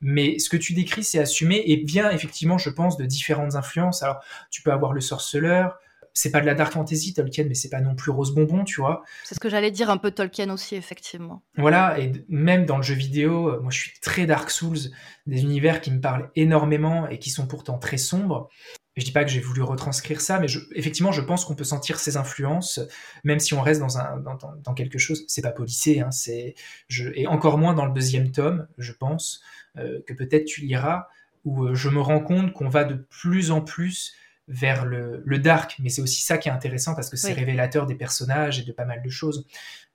mais ce que tu décris, c'est assumé et bien effectivement, je pense, de différentes influences. Alors, tu peux avoir le sorceleur, c'est pas de la dark fantasy Tolkien, mais c'est pas non plus rose bonbon, tu vois. C'est ce que j'allais dire, un peu Tolkien aussi, effectivement. Voilà, et même dans le jeu vidéo, euh, moi je suis très Dark Souls, des univers qui me parlent énormément et qui sont pourtant très sombres. Je dis pas que j'ai voulu retranscrire ça, mais effectivement, je pense qu'on peut sentir ces influences, même si on reste dans, un, dans, quelque chose. C'est pas policé, hein, c'est, je, et encore moins dans le deuxième tome, je pense. Euh, que peut-être tu liras, où euh, je me rends compte qu'on va de plus en plus vers le, dark, mais c'est aussi ça qui est intéressant parce que c'est révélateur des personnages et de pas mal de choses.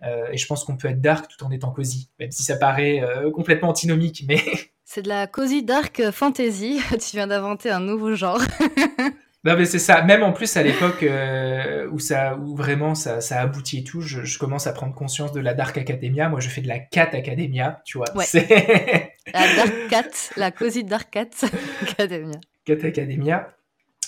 Euh, et je pense qu'on peut être dark tout en étant cosy, même si ça paraît complètement antinomique, mais... C'est de la cozy dark fantasy, tu viens d'inventer un nouveau genre. Non, mais c'est ça. Même en plus, à l'époque euh, où, ça, où vraiment ça, ça aboutit et tout, je, commence à prendre conscience de la Dark Academia. Moi, je fais de la Cat Academia, tu vois. Ouais. la Dark Cat, la Cozy Dark Cat Academia. Cat Academia.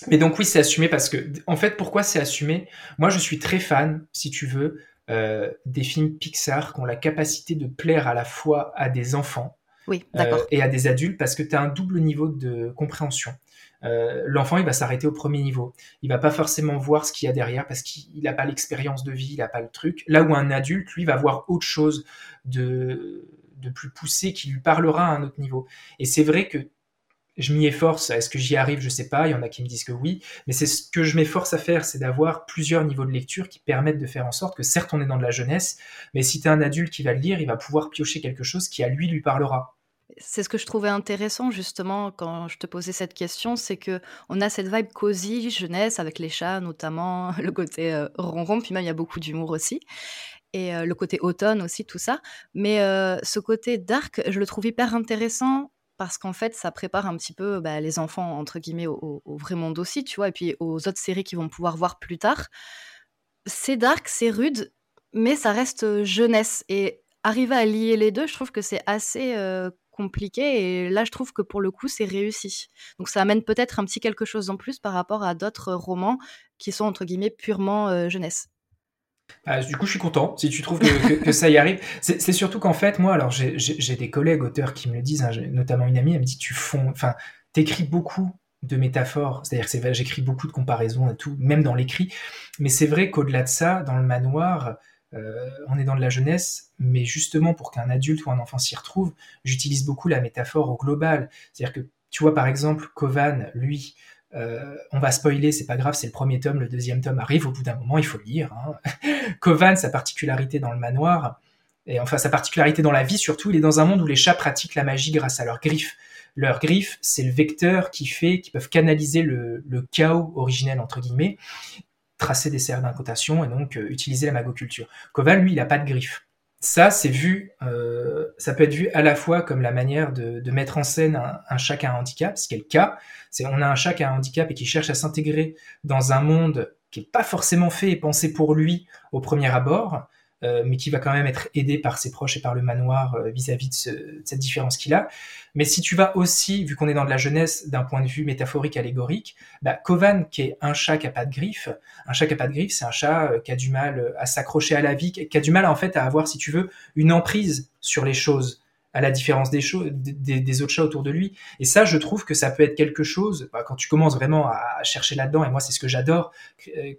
Mais donc, oui, c'est assumé parce que, en fait, pourquoi c'est assumé? Moi, je suis très fan, si tu veux, euh, des films Pixar qui ont la capacité de plaire à la fois à des enfants oui, euh, et à des adultes parce que tu as un double niveau de compréhension. Euh, l'enfant il va s'arrêter au premier niveau. Il va pas forcément voir ce qu'il y a derrière parce qu'il n'a pas l'expérience de vie, il n'a pas le truc. Là où un adulte, lui, va voir autre chose de, de plus poussé qui lui parlera à un autre niveau. Et c'est vrai que je m'y efforce. Est-ce que j'y arrive? Je sais pas. Il y en a qui me disent que oui. Mais c'est ce que je m'efforce à faire, c'est d'avoir plusieurs niveaux de lecture qui permettent de faire en sorte que certes on est dans de la jeunesse, mais si tu es un adulte qui va le lire, il va pouvoir piocher quelque chose qui à lui lui parlera c'est ce que je trouvais intéressant justement quand je te posais cette question, c'est que on a cette vibe cosy jeunesse avec les chats notamment, le côté euh, ronron, puis même il y a beaucoup d'humour aussi, et euh, le côté automne aussi, tout ça. Mais euh, ce côté dark, je le trouve hyper intéressant parce qu'en fait, ça prépare un petit peu bah, les enfants entre guillemets au, au, vrai monde aussi, tu vois, et puis aux autres séries qu'ils vont pouvoir voir plus tard. C'est dark, c'est rude, mais ça reste jeunesse et arriver à lier les deux, je trouve que c'est assez compliqué. Et là, je trouve que pour le coup, c'est réussi. Donc ça amène peut-être un petit quelque chose en plus par rapport à d'autres romans qui sont, entre guillemets, purement euh, jeunesse. Bah, du coup, je suis content si tu trouves que, ça y arrive. C'est surtout qu'en fait, moi, alors j'ai des collègues auteurs qui me le disent, hein, notamment une amie, elle me dit Tu fonds, enfin, t'écris beaucoup de métaphores, c'est-à-dire que j'écris beaucoup de comparaisons et tout, même dans l'écrit. Mais c'est vrai qu'au-delà de ça, dans le manoir, euh, on est dans de la jeunesse, mais justement pour qu'un adulte ou un enfant s'y retrouve, j'utilise beaucoup la métaphore au global. C'est-à-dire que tu vois par exemple Kovan, lui, euh, on va spoiler, c'est pas grave, c'est le premier tome, le deuxième tome arrive, au bout d'un moment il faut lire. Hein. Kovan, sa particularité dans le manoir, et enfin sa particularité dans la vie surtout, il est dans un monde où les chats pratiquent la magie grâce à leurs griffes. Leurs griffes, c'est le vecteur qui fait qu'ils peuvent canaliser le, le, chaos originel entre guillemets tracer des serres d'incantation et donc euh, utiliser la magoculture. Koval, lui, il n'a pas de griffes. Ça, c'est vu, euh, ça peut être vu à la fois comme la manière de, mettre en scène un, chat qui a un handicap, ce qui est le cas. C'est on a un chat qui un handicap et qui cherche à s'intégrer dans un monde qui n'est pas forcément fait et pensé pour lui au premier abord, euh, mais qui va quand même être aidé par ses proches et par le manoir euh, vis-à-vis de, cette différence qu'il a. Mais si tu vas aussi, vu qu'on est dans de la jeunesse, d'un point de vue métaphorique, allégorique, bah, Kovan, qui est un chat qui a pas de griffes, un chat qui a pas de griffes, c'est un chat euh, qui a du mal à s'accrocher à la vie, qui a du mal en fait à avoir, si tu veux, une emprise sur les choses à la différence des, des, autres chats autour de lui. Et ça, je trouve que ça peut être quelque chose, bah, quand tu commences vraiment à chercher là-dedans, et moi c'est ce que j'adore,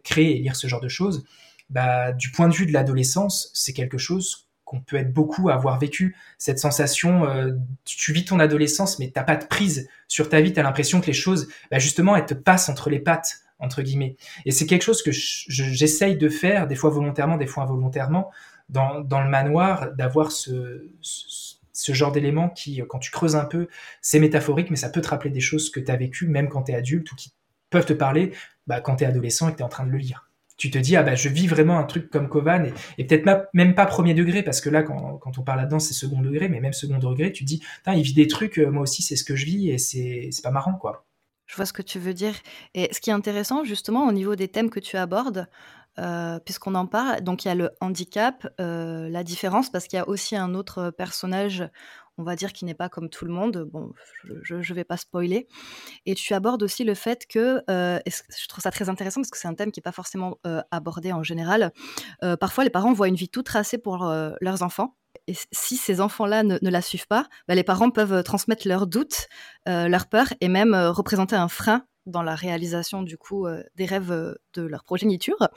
créer et lire ce genre de choses, bah, du point de vue de l'adolescence, c'est quelque chose qu'on peut être beaucoup à avoir vécu. Cette sensation, euh, tu vis ton adolescence, mais t'as pas de prise sur ta vie, tu as l'impression que les choses, bah, justement, elles te passent entre les pattes, entre guillemets. Et c'est quelque chose que j'essaye de faire, des fois volontairement, des fois involontairement, dans, dans le manoir, d'avoir ce, ce, genre d'élément qui, quand tu creuses un peu, c'est métaphorique, mais ça peut te rappeler des choses que tu as vécues, même quand tu es adulte, ou qui peuvent te parler bah, quand tu es adolescent et que tu es en train de le lire. Tu te dis ah bah je vis vraiment un truc comme Kovan et, peut-être même pas premier degré parce que là quand, on parle là-dedans c'est second degré mais même second degré tu te dis il vit des trucs moi aussi c'est ce que je vis et c'est pas marrant quoi. Je vois ce que tu veux dire. Et ce qui est intéressant, justement, au niveau des thèmes que tu abordes, euh, puisqu'on en parle, donc il y a le handicap, euh, la différence, parce qu'il y a aussi un autre personnage, on va dire, qui n'est pas comme tout le monde. Bon, je ne vais pas spoiler. Et tu abordes aussi le fait que, euh, je trouve ça très intéressant parce que c'est un thème qui n'est pas forcément abordé en général. parfois, les parents voient une vie toute tracée pour leurs enfants et si ces enfants-là ne, la suivent pas, bah, les parents peuvent euh, transmettre leurs doutes, euh, leurs peurs et même euh, représenter un frein dans la réalisation du coup des rêves de leur progéniture.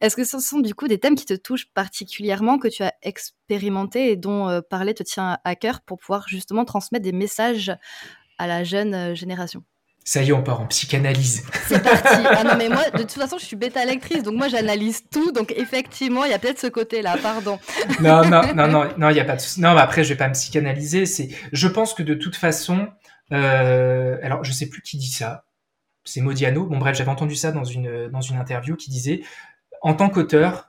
Est-ce que ce sont du coup des thèmes qui te touchent particulièrement, que tu as expérimenté et dont parler te tient à cœur pour pouvoir justement transmettre des messages à la jeune génération? Ça y est, on part en psychanalyse. C'est parti. Ah non, mais moi, de toute façon, je suis bêta lectrice, donc moi, j'analyse tout. Donc, effectivement, il y a peut-être ce côté-là, pardon. Non, non, non, non, non, il n'y a pas de Non, mais après, je vais pas me psychanalyser. C'est, je pense que de toute façon, euh... alors, je sais plus qui dit ça. C'est Modiano. Bon, bref, j'avais entendu ça dans une, interview qui disait, en tant qu'auteur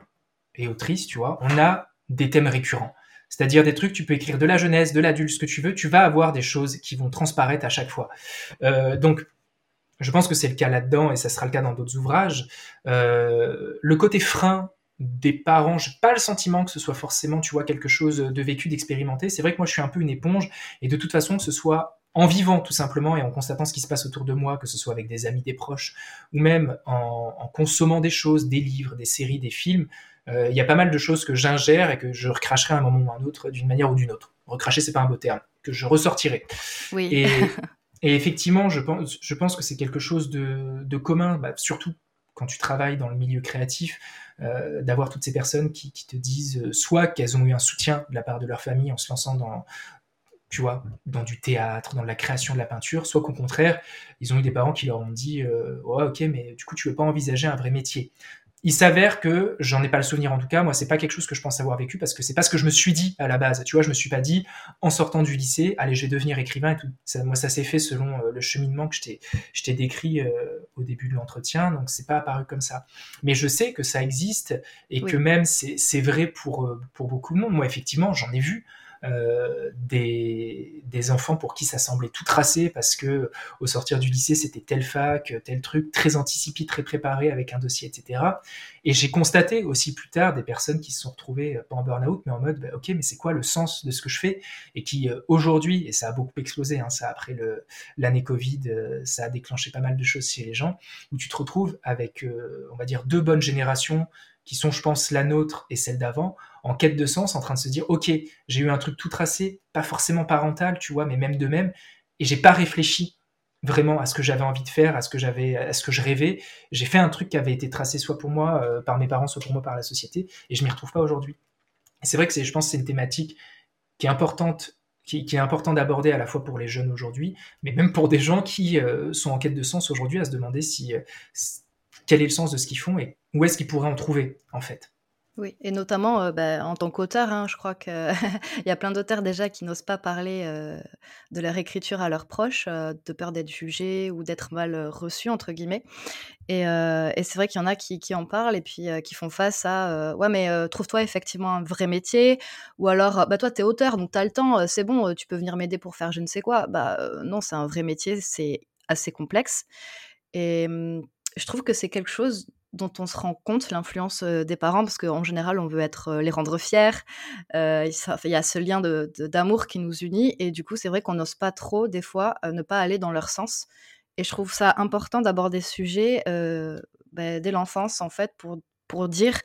et autrice, tu vois, on a des thèmes récurrents. C'est-à-dire des trucs, tu peux écrire de la jeunesse, de l'adulte, ce que tu veux, tu vas avoir des choses qui vont transparaître à chaque fois. Euh, donc, je pense que c'est le cas là-dedans et ça sera le cas dans d'autres ouvrages. Euh, le côté frein des parents, j'ai pas le sentiment que ce soit forcément, tu vois, quelque chose de vécu, d'expérimenté. C'est vrai que moi, je suis un peu une éponge et de toute façon, ce soit en vivant tout simplement et en constatant ce qui se passe autour de moi, que ce soit avec des amis, des proches, ou même en, en consommant des choses, des livres, des séries, des films, euh, il y a pas mal de choses que j'ingère et que je recracherai à un moment ou à un autre d'une manière ou d'une autre. Recracher, c'est pas un beau terme, que je ressortirai. Oui. Et, effectivement, je pense, je pense que c'est quelque chose de, commun, bah, surtout quand tu travailles dans le milieu créatif, euh, d'avoir toutes ces personnes qui, te disent euh, soit qu'elles ont eu un soutien de la part de leur famille en se lançant dans, tu vois, dans du théâtre, dans la création de la peinture, soit qu'au contraire, ils ont eu des parents qui leur ont dit, ouais, ok, mais du coup, tu veux pas envisager un vrai métier il s'avère que j'en ai pas le souvenir en tout cas. Moi, c'est pas quelque chose que je pense avoir vécu parce que c'est pas ce que je me suis dit à la base. Tu vois, je me suis pas dit en sortant du lycée, allez, je vais devenir écrivain et tout. Ça, moi, ça s'est fait selon euh, le cheminement que je t'ai décrit euh, au début de l'entretien. Donc, c'est pas apparu comme ça. Mais je sais que ça existe et que même c'est vrai pour euh, pour beaucoup de monde. Moi, effectivement, j'en ai vu. Euh, des, des, enfants pour qui ça semblait tout tracé parce que au sortir du lycée c'était tel fac, tel truc, très anticipé, très préparé avec un dossier, etc. Et j'ai constaté aussi plus tard des personnes qui se sont retrouvées euh, pas en burn-out mais en mode bah, ok mais c'est quoi le sens de ce que je fais? Et qui euh, aujourd'hui et ça a beaucoup explosé hein, ça après l'année Covid ça a déclenché pas mal de choses chez les gens où tu te retrouves avec on va dire deux bonnes générations qui sont, je pense, la nôtre et celle d'avant, en quête de sens, en train de se dire, ok, j'ai eu un truc tout tracé, pas forcément parental, tu vois, mais même de même, et j'ai pas réfléchi vraiment à ce que j'avais envie de faire, à ce que j'avais, à ce que je rêvais. J'ai fait un truc qui avait été tracé soit pour moi euh, par mes parents, soit pour moi par la société, et je m'y retrouve pas aujourd'hui. C'est vrai que c'est, je pense, c'est une thématique qui est importante qui, est important d'aborder à la fois pour les jeunes aujourd'hui, mais même pour des gens qui euh, sont en quête de sens aujourd'hui, à se demander si, euh, quel est le sens de ce qu'ils font et où est-ce qu'ils pourraient en trouver, en fait. Oui, et notamment euh, bah, en tant qu'auteur, hein, je crois qu'il y a plein d'auteurs déjà qui n'osent pas parler euh, de leur écriture à leurs proches, euh, de peur d'être jugés ou d'être mal reçus, entre guillemets. Et, c'est vrai qu'il y en a qui, en parlent et puis qui font face à Ouais, mais trouve-toi effectivement un vrai métier. Ou alors, bah, toi, tu es auteur, donc tu as le temps, c'est bon, tu peux venir m'aider pour faire je ne sais quoi. Bah, non, c'est un vrai métier, c'est assez complexe. Et je trouve que c'est quelque chose dont on se rend compte, l'influence des parents, parce qu'en général, on veut être les rendre fiers. il y a ce lien d'amour qui nous unit, et du coup, c'est vrai qu'on n'ose pas trop, des fois, ne pas aller dans leur sens. Et je trouve ça important d'aborder ce sujet bah, dès l'enfance, en fait, pour, pour dire,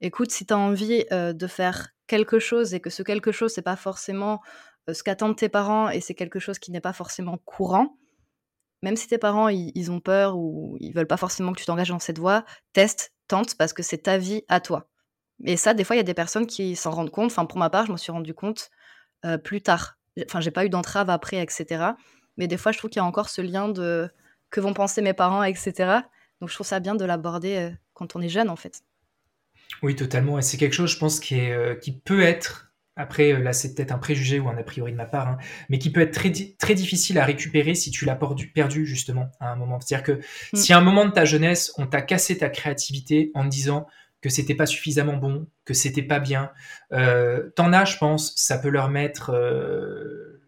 écoute, si tu as envie de faire quelque chose et que ce quelque chose, c'est pas forcément ce qu'attendent tes parents et c'est quelque chose qui n'est pas forcément courant, même si tes parents ils, ont peur ou ils veulent pas forcément que tu t'engages dans cette voie, teste, tente parce que c'est ta vie à toi. Et ça, des fois, il y a des personnes qui s'en rendent compte. Enfin, pour ma part, je m'en suis rendu compte euh, plus tard. Enfin, j'ai pas eu d'entrave après, etc. Mais des fois, je trouve qu'il y a encore ce lien de que vont penser mes parents, etc. Donc, je trouve ça bien de l'aborder euh, quand on est jeune, en fait. Oui, totalement. Et c'est quelque chose, je pense, qui, euh, qui peut être après là c'est peut-être un préjugé ou un a priori de ma part, hein, mais qui peut être très, très difficile à récupérer si tu l'as perdu justement à un moment. C'est-à-dire que mm. si à un moment de ta jeunesse, on t'a cassé ta créativité en te disant que c'était pas suffisamment bon, que c'était pas bien, euh, t'en as, je pense, ça peut leur mettre euh,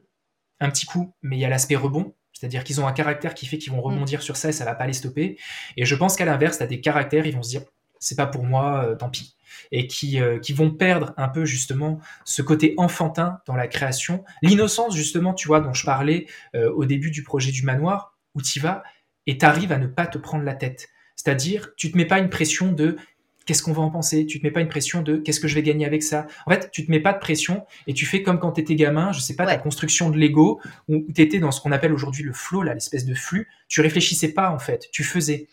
un petit coup, mais il y a l'aspect rebond. C'est-à-dire qu'ils ont un caractère qui fait qu'ils vont mm. rebondir sur ça et ça va pas les stopper. Et je pense qu'à l'inverse, tu as des caractères, ils vont se dire c'est pas pour moi, euh, tant pis. Et qui, euh, qui vont perdre un peu justement ce côté enfantin dans la création, l'innocence justement, tu vois, dont je parlais euh, au début du projet du manoir, où tu vas et tu arrives à ne pas te prendre la tête. C'est-à-dire, tu te mets pas une pression de qu'est-ce qu'on va en penser? Tu te mets pas une pression de qu'est-ce que je vais gagner avec ça? En fait, tu te mets pas de pression et tu fais comme quand tu étais gamin, je sais pas, ta construction de Lego, où tu étais dans ce qu'on appelle aujourd'hui le flow, là, l'espèce de flux. Tu réfléchissais pas, en fait, tu faisais.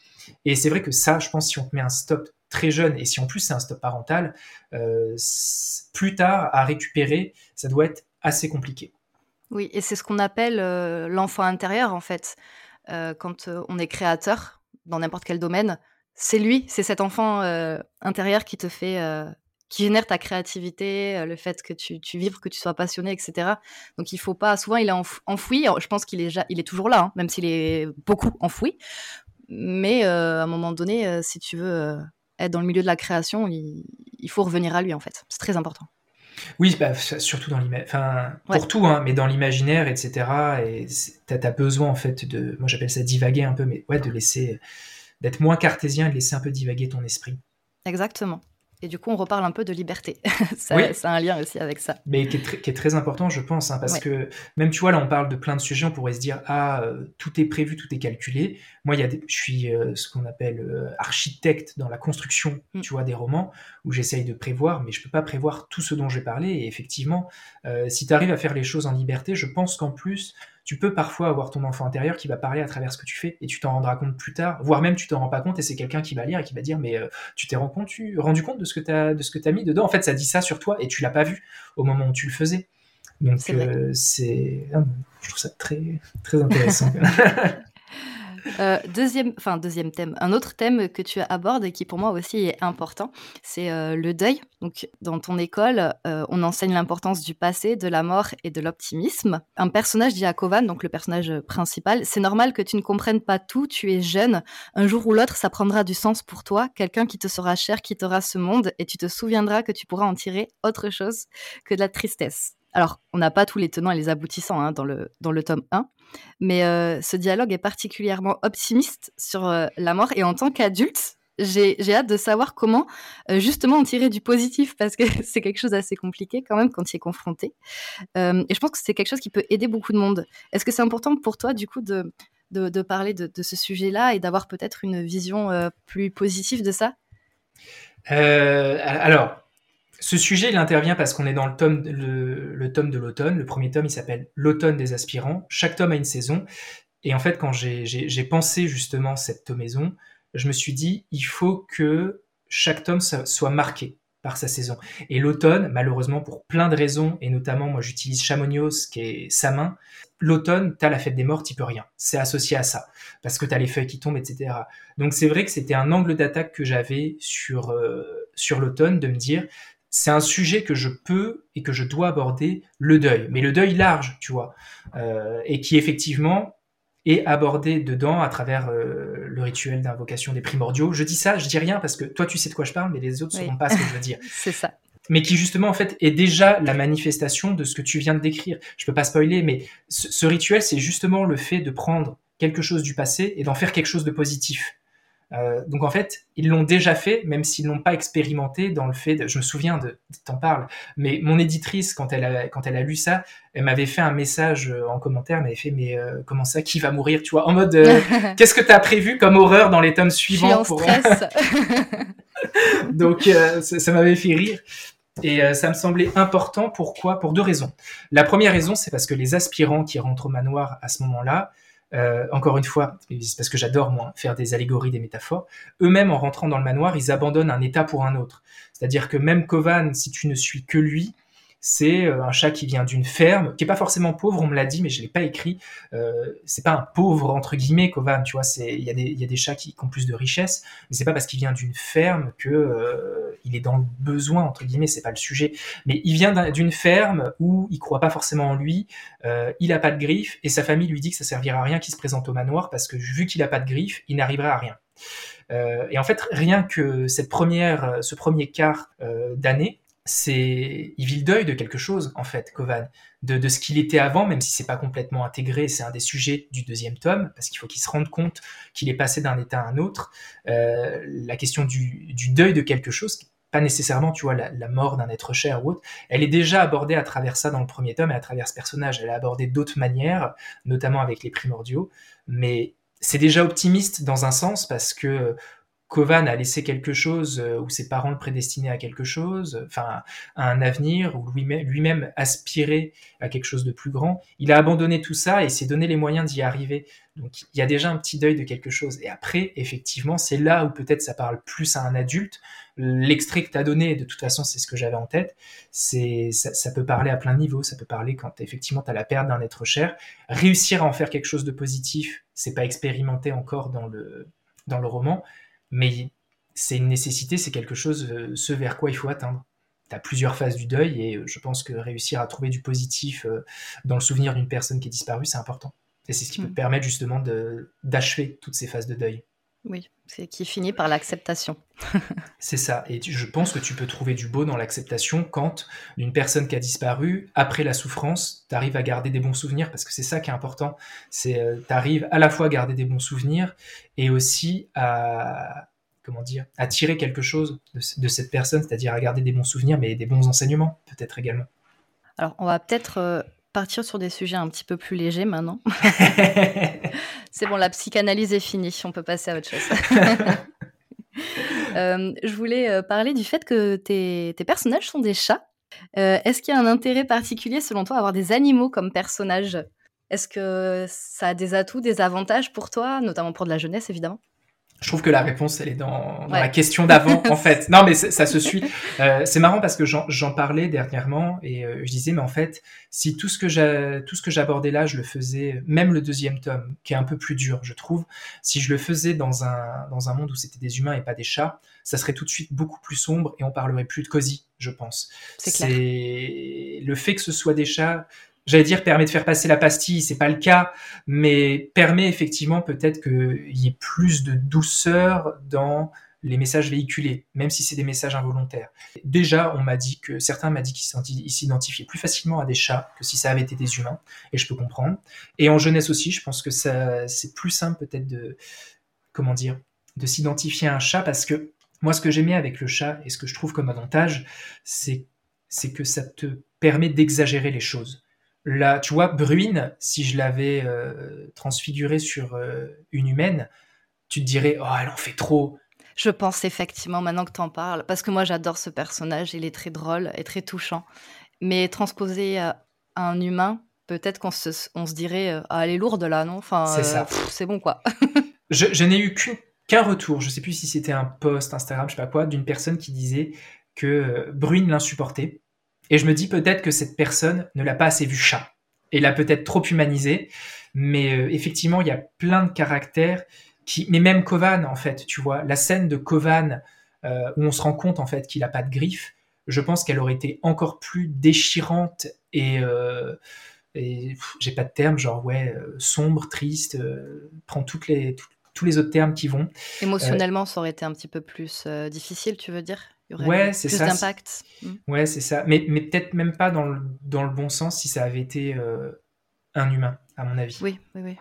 Et c'est vrai que ça, je pense, si on te met un stop très jeune, et si en plus c'est un stop parental, euh, plus tard, à récupérer, ça doit être assez compliqué. Oui, et c'est ce qu'on appelle euh, l'enfant intérieur, en fait. Euh, quand on est créateur, dans n'importe quel domaine, c'est lui, c'est cet enfant intérieur qui te fait, qui génère ta créativité, le fait que tu, tu vibres, que tu sois passionné, etc. Donc il faut pas, souvent il est enfoui. je pense qu'il est, il est toujours là, hein, même s'il est beaucoup enfoui. Mais à un moment donné, si tu veux être dans le milieu de la création, il, faut revenir à lui en fait. C'est très important. Oui, bah, surtout dans l'imaginaire, enfin, pour tout, hein, mais dans l'imaginaire, etc. Et tu as besoin, en fait, de, moi j'appelle ça divaguer un peu, mais ouais, de laisser, d'être moins cartésien et de laisser un peu divaguer ton esprit. Exactement. Et du coup, on reparle un peu de liberté. ça, oui. a un lien aussi avec ça. Mais qui est, très, important, je pense, hein, parce que même, tu vois, là, on parle de plein de sujets, on pourrait se dire, ah, euh, tout est prévu, tout est calculé. Moi, il y a je suis euh, ce qu'on appelle euh, architecte dans la construction, mm. tu vois, des romans, où j'essaye de prévoir, mais je peux pas prévoir tout ce dont j'ai parlé. Et effectivement, si tu arrives à faire les choses en liberté, je pense qu'en plus, tu peux parfois avoir ton enfant intérieur qui va parler à travers ce que tu fais et tu t'en rendras compte plus tard, voire même tu t'en rends pas compte et c'est quelqu'un qui va lire et qui va dire mais euh, tu t'es rendu compte, rendu compte de ce que tu as de ce que as mis dedans? En fait, ça dit ça sur toi et tu l'as pas vu au moment où tu le faisais. Donc c'est euh, ah, je trouve ça très très intéressant. Euh, deuxième, enfin deuxième thème, un autre thème que tu abordes et qui pour moi aussi est important, c'est euh, le deuil. Donc dans ton école, euh, on enseigne l'importance du passé, de la mort et de l'optimisme. Un personnage dit à Kovan, donc le personnage principal, c'est normal que tu ne comprennes pas tout, tu es jeune. Un jour ou l'autre, ça prendra du sens pour toi. Quelqu'un qui te sera cher quittera ce monde et tu te souviendras que tu pourras en tirer autre chose que de la tristesse. Alors, on n'a pas tous les tenants et les aboutissants hein, dans, le, dans le tome 1, mais euh, ce dialogue est particulièrement optimiste sur euh, la mort. Et en tant qu'adulte, j'ai hâte de savoir comment euh, justement en tirer du positif, parce que c'est quelque chose d'assez compliqué quand même quand il est confronté. et je pense que c'est quelque chose qui peut aider beaucoup de monde. Est-ce que c'est important pour toi, du coup, de, de, parler de, de, ce sujet-là et d'avoir peut-être une vision plus positive de ça? Alors, ce sujet, il intervient parce qu'on est dans le tome, le, tome de l'automne. Le premier tome, il s'appelle L'automne des aspirants. Chaque tome a une saison. Et en fait, quand j'ai pensé justement cette tomaison, je me suis dit, il faut que chaque tome soit marqué par sa saison. Et l'automne, malheureusement, pour plein de raisons, et notamment, moi, j'utilise Chamonix, qui est sa main. L'automne, t'as la fête des morts, t'y peux rien. C'est associé à ça. Parce que t'as les feuilles qui tombent, etc. Donc, c'est vrai que c'était un angle d'attaque que j'avais sur, euh, sur l'automne, de me dire, c'est un sujet que je peux et que je dois aborder, le deuil, mais le deuil large, tu vois, euh, et qui effectivement est abordé dedans à travers euh, le rituel d'invocation des primordiaux. Je dis ça, je dis rien parce que toi tu sais de quoi je parle, mais les autres ne sauront pas ce que je veux dire. c'est ça. Mais qui justement en fait est déjà la manifestation de ce que tu viens de décrire. Je peux pas spoiler, mais ce rituel c'est justement le fait de prendre quelque chose du passé et d'en faire quelque chose de positif. Euh, donc en fait, ils l'ont déjà fait, même s'ils n'ont pas expérimenté dans le fait. De, je me souviens de, t'en parle, mais mon éditrice quand elle a quand elle a lu ça, elle m'avait fait un message euh, en commentaire, elle m'avait fait mais euh, comment ça, qui va mourir, tu vois, en mode qu'est-ce que t'as prévu comme horreur dans les tomes suivants pour stress. donc ça, ça m'avait fait rire. Et ça me semblait important. Pourquoi? Pour deux raisons. La première raison, c'est parce que les aspirants qui rentrent au manoir à ce moment-là, euh, encore une fois, c'est parce que j'adore moi faire des allégories, des métaphores. Eux-mêmes, en rentrant dans le manoir, ils abandonnent un état pour un autre. C'est-à-dire que même Kovan, si tu ne suis que lui, c'est euh, un chat qui vient d'une ferme, qui est pas forcément pauvre, on me l'a dit, mais je l'ai pas écrit. Euh, c'est pas un pauvre entre guillemets, Kovan, tu vois. C'est il y a des il y a des chats qui, ont plus de richesse, mais c'est pas parce qu'il vient d'une ferme que euh, il est dans le besoin entre guillemets. C'est pas le sujet. Mais il vient d'une ferme où il croit pas forcément en lui. Euh, il a pas de griffes et sa famille lui dit que ça servira à rien qu'il se présente au manoir parce que vu qu'il a pas de griffes, il n'arrivera à rien. Et en fait, rien que cette première, ce premier quart d'année, c'est il vit le deuil de quelque chose en fait, Kovan, de, ce qu'il était avant, même si c'est pas complètement intégré. C'est un des sujets du deuxième tome parce qu'il faut qu'il se rende compte qu'il est passé d'un état à un autre. Euh, la question du, du, deuil de quelque chose, pas nécessairement, tu vois, la, la mort d'un être cher ou autre, elle est déjà abordée à travers ça dans le premier tome et à travers ce personnage. Elle est abordée d'autres manières, notamment avec les primordiaux, mais c'est déjà optimiste dans un sens parce que Kovan a laissé quelque chose euh, où ses parents le prédestinaient à quelque chose, enfin à un avenir, où lui-même aspirait à quelque chose de plus grand. Il a abandonné tout ça et s'est donné les moyens d'y arriver. Donc il y a déjà un petit deuil de quelque chose. Et après, effectivement, c'est là où peut-être ça parle plus à un adulte. L'extrait que tu as donné, de toute façon, c'est ce que j'avais en tête. C'est ça, peut parler à plein de niveaux. Ça peut parler quand effectivement tu as la perte d'un être cher. Réussir à en faire quelque chose de positif, c'est pas expérimenté encore dans le dans le roman mais c'est une nécessité, c'est quelque chose, euh, ce vers quoi il faut atteindre. Tu as plusieurs phases du deuil et euh, je pense que réussir à trouver du positif euh, dans le souvenir d'une personne qui est disparue, c'est important. Et c'est ce qui peut mm. permettre justement d'achever toutes ces phases de deuil. Oui, c'est qui finit par l'acceptation. c'est ça. Et je pense que tu peux trouver du beau dans l'acceptation quand une personne qui a disparu, après la souffrance, tu arrives à garder des bons souvenirs, parce que c'est ça qui est important. C'est euh, tu arrives à la fois à garder des bons souvenirs et aussi à comment dire, à tirer quelque chose de, de cette personne, c'est-à-dire à garder des bons souvenirs, mais des bons enseignements peut-être également. Alors, on va peut-être euh, partir sur des sujets un petit peu plus légers maintenant. c'est bon, la psychanalyse est finie, on peut passer à autre chose. Euh, je voulais euh, parler du fait que tes, personnages sont des chats. Euh, est-ce qu'il y a un intérêt particulier selon toi à avoir des animaux comme personnages? Est-ce que ça a des atouts, des avantages pour toi, notamment pour de la jeunesse évidemment? Je trouve que la réponse, elle est dans, dans la question d'avant, en fait. Non, mais ça se suit. Euh, c'est marrant parce que j'en parlais dernièrement et euh, je disais, mais en fait, si tout ce que tout ce que j'abordais là, je le faisais, même le deuxième tome, qui est un peu plus dur, je trouve, si je le faisais dans un, dans un monde où c'était des humains et pas des chats, ça serait tout de suite beaucoup plus sombre et on parlerait plus de cosy, je pense. C'est clair. Le fait que ce soit des chats, j'allais dire permet de faire passer la pastille, c'est pas le cas, mais permet effectivement peut-être qu'il y ait plus de douceur dans les messages véhiculés, même si c'est des messages involontaires. Déjà, on m'a dit que certains m'ont dit qu'ils s'identifiaient plus facilement à des chats que si ça avait été des humains, et je peux comprendre. Et en jeunesse aussi, je pense que c'est plus simple peut-être de, comment dire, de s'identifier à un chat parce que moi, ce que j'aimais avec le chat et ce que je trouve comme avantage, c'est que ça te permet d'exagérer les choses. Là, tu vois, Bruine, si je l'avais euh, transfigurée sur euh, une humaine, tu te dirais, oh, elle en fait trop. Je pense effectivement, maintenant que tu en parles, parce que moi j'adore ce personnage, il est très drôle et très touchant. Mais transposer à un humain, peut-être qu'on se, on se dirait, ah, elle est lourde là, non? Enfin, C'est ça. Euh, c'est bon quoi. je, je n'ai eu qu'un retour, je sais plus si c'était un post Instagram, je sais pas quoi, d'une personne qui disait que Bruine l'insupportait et je me dis peut-être que cette personne ne l'a pas assez vu chat et l'a peut-être trop humanisé. Mais euh, effectivement, il y a plein de caractères qui, mais même Kovan en fait, tu vois, la scène de Kovan euh, où on se rend compte en fait qu'il a pas de griffes, je pense qu'elle aurait été encore plus déchirante et, euh, et j'ai pas de terme, genre ouais, sombre, triste, prend toutes les tous les autres termes qui vont. Émotionnellement, ça aurait été un petit peu plus difficile, tu veux dire? Ouais, c'est ça. d'impact. Hmm. Ouais, c'est ça. Mais, mais peut-être même pas dans le, dans le bon sens si ça avait été euh, un humain, à mon avis. Oui, oui, oui.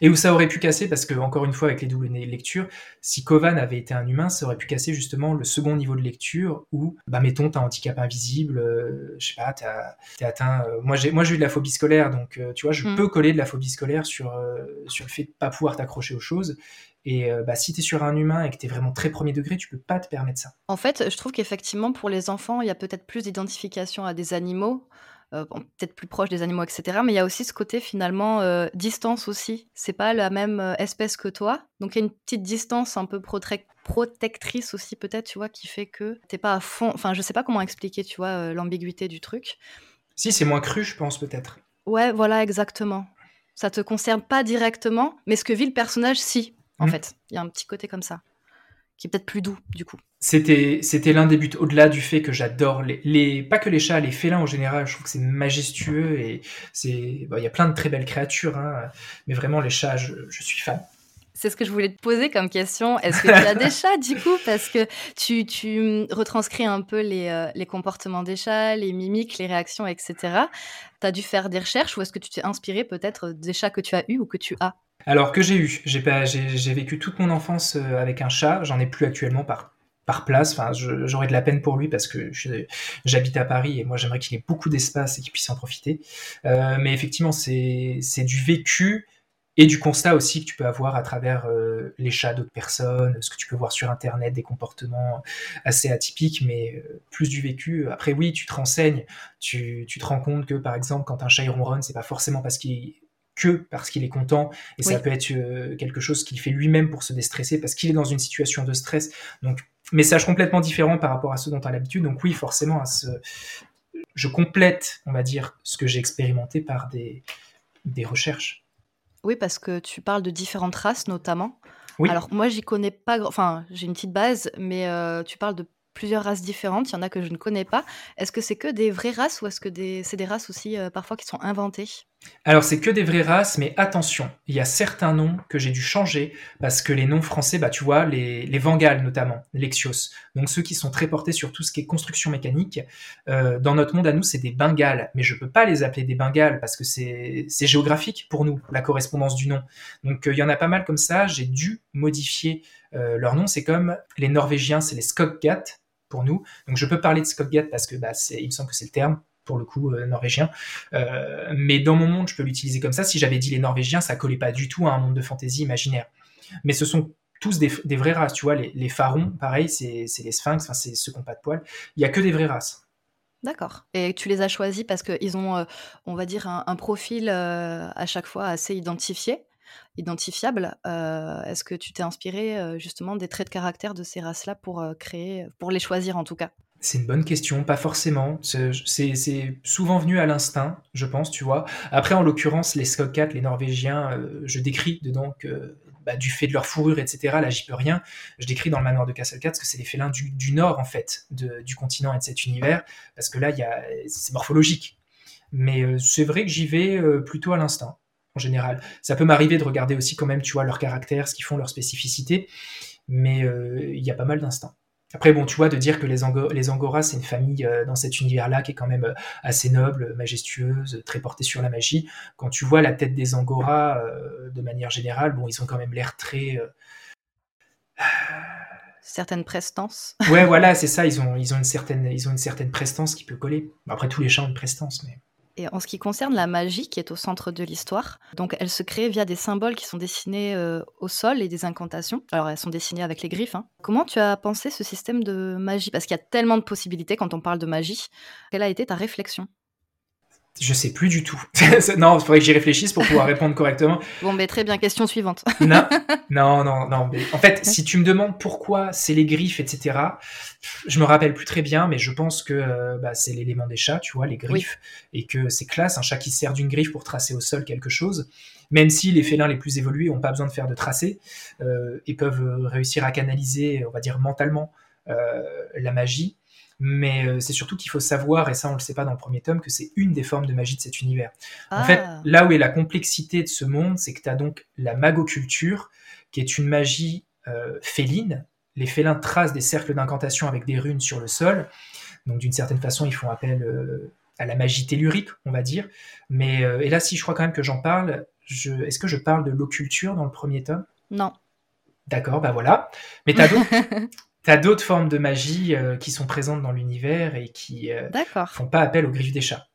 Et où ça aurait pu casser, parce que, encore une fois, avec les doubles lectures, si Kovan avait été un humain, ça aurait pu casser justement le second niveau de lecture où, bah, mettons, t'as un handicap invisible, euh, je sais pas, t'es atteint. Euh, moi, j'ai moi j'ai eu de la phobie scolaire, donc tu vois, je hmm. peux coller de la phobie scolaire sur, sur le fait de pas pouvoir t'accrocher aux choses. Et euh, bah, si tu es sur un humain et que tu es vraiment très premier degré, tu peux pas te permettre ça. En fait, je trouve qu'effectivement, pour les enfants, il y a peut-être plus d'identification à des animaux peut-être plus proche des animaux, etc. Mais il y a aussi ce côté finalement distance aussi. C'est pas la même espèce que toi, donc il y a une petite distance un peu protectrice aussi peut-être, tu vois, qui fait que t'es pas à fond. Enfin, je sais pas comment expliquer, tu vois, l'ambiguïté du truc. Si c'est moins cru, je pense peut-être. Ouais, voilà, exactement. Ça te concerne pas directement, mais ce que vit le personnage, si, en mmh. fait. Il y a un petit côté comme ça qui est peut-être plus doux du coup. C'était, c'était l'un des buts, au-delà du fait que j'adore les, les, pas que les chats, les félins en général, je trouve que c'est majestueux et c'est, il y a plein de très belles créatures, hein, mais vraiment les chats, je, suis fan. C'est ce que je voulais te poser comme question. Est-ce que tu as des chats du coup? Parce que tu, retranscris un peu les, euh, les, comportements des chats, les mimiques, les réactions, etc. Tu as dû faire des recherches ou est-ce que tu t'es inspiré peut-être des chats que tu as eus ou que tu as? Alors que j'ai eu, j'ai vécu toute mon enfance euh, avec un chat, j'en ai plus actuellement par, par place. Enfin, j'aurais de la peine pour lui parce que j'habite à Paris et moi j'aimerais qu'il ait beaucoup d'espace et qu'il puisse en profiter. Euh, mais effectivement, c'est du vécu et du constat aussi que tu peux avoir à travers euh, les chats d'autres personnes, ce que tu peux voir sur Internet, des comportements assez atypiques, mais plus du vécu. Après, oui, tu te renseignes, tu, tu, te rends compte que, par exemple, quand un chat il ronronne, c'est pas forcément parce qu'il que parce qu'il est content et ça peut être euh, quelque chose qu'il fait lui-même pour se déstresser parce qu'il est dans une situation de stress. Donc, message complètement différent par rapport à ce dont tu as l'habitude. Donc oui, forcément, à ce... je complète, on va dire, ce que j'ai expérimenté par des, des recherches. Oui, parce que tu parles de différentes races notamment. Oui. Alors moi, j'y connais pas, enfin, j'ai une petite base, mais euh, tu parles de plusieurs races différentes. Il y en a que je ne connais pas. Est-ce que c'est que des vraies races ou est-ce que c'est des races aussi euh, parfois qui sont inventées? Alors c'est que des vraies races, mais attention, il y a certains noms que j'ai dû changer parce que les noms français, bah tu vois, les, les Vangales notamment, Lexios, donc ceux qui sont très portés sur tout ce qui est construction mécanique. Euh, dans notre monde à nous, c'est des Bengales, mais je peux pas les appeler des Bengales parce que c'est géographique pour nous la correspondance du nom. Donc euh, il y en a pas mal comme ça. J'ai dû modifier euh, leur nom. C'est comme les Norvégiens, c'est les Skoggat pour nous. Donc je peux parler de Skoggat parce que bah, il me semble que c'est le terme pour le coup euh, norvégien. Euh, mais dans mon monde, je peux l'utiliser comme ça. Si j'avais dit les Norvégiens, ça collait pas du tout à un monde de fantaisie imaginaire. Mais ce sont tous des, vraies races, tu vois. Les, les pharaons, pareil, c'est les sphinx, c'est ceux qui n'ont pas de poils. Il y a que des vraies races. D'accord. Et tu les as choisis parce qu'ils ont, euh, on va dire, un, profil à chaque fois assez identifié, identifiable. Est-ce que tu t'es inspiré justement des traits de caractère de ces races-là pour créer, pour les choisir en tout cas? C'est une bonne question, pas forcément. C'est souvent venu à l'instinct, je pense, tu vois. Après, en l'occurrence, les Skogkat, les Norvégiens, euh, je décris dedans bah, du fait de leur fourrure, etc., là, j'y peux rien. Je décris dans le manoir de Castle Cats que c'est les félins du, nord, en fait, du continent et de cet univers, parce que là, c'est morphologique. Mais euh, c'est vrai que j'y vais euh, plutôt à l'instinct, en général. Ça peut m'arriver de regarder aussi quand même, tu vois, leur caractère, ce qu'ils font, leur spécificité, mais il y a pas mal d'instinct. Après, bon, tu vois, de dire que les, les Angoras, c'est une famille euh, dans cet univers-là qui est quand même euh, assez noble, majestueuse, très portée sur la magie. Quand tu vois la tête des Angoras, euh, de manière générale, bon, ils ont quand même l'air très. Certaines prestances. ouais, voilà, c'est ça. Ils ont, ils ont une certaine, ils ont une certaine prestance qui peut coller. Après, tous les chats ont une prestance, mais. Et en ce qui concerne la magie qui est au centre de l'histoire, donc elle se crée via des symboles qui sont dessinés euh, au sol et des incantations. Alors elles sont dessinées avec les griffes. Hein. Comment tu as pensé ce système de magie? Parce qu'il y a tellement de possibilités quand on parle de magie. Quelle a été ta réflexion? Je sais plus du tout. non, il faudrait que j'y réfléchisse pour pouvoir répondre correctement. Bon, mais très bien, question suivante. non, non, non, non. Mais en fait, si tu me demandes pourquoi c'est les griffes, etc., je me rappelle plus très bien, mais je pense que euh, bah, c'est l'élément des chats, tu vois, les griffes, et que c'est classe, un chat qui sert d'une griffe pour tracer au sol quelque chose, même si les félins les plus évolués n'ont pas besoin de faire de tracé, euh, et peuvent euh, réussir à canaliser, on va dire mentalement, la magie. Mais euh, c'est surtout qu'il faut savoir, et ça on le sait pas dans le premier tome, que c'est une des formes de magie de cet univers. En fait, ah. là où est la complexité de ce monde, c'est que tu as donc la magoculture, qui est une magie euh, féline. Les félins tracent des cercles d'incantation avec des runes sur le sol. Donc d'une certaine façon, ils font appel euh, à la magie tellurique, on va dire. Mais et là, si je crois quand même que j'en parle, je... est-ce que je parle de l'occulture dans le premier tome? Non. D'accord, bah voilà. Mais t'as d'autres, T'as d'autres formes de magie euh, qui sont présentes dans l'univers et qui euh, font pas appel aux griffes des chats.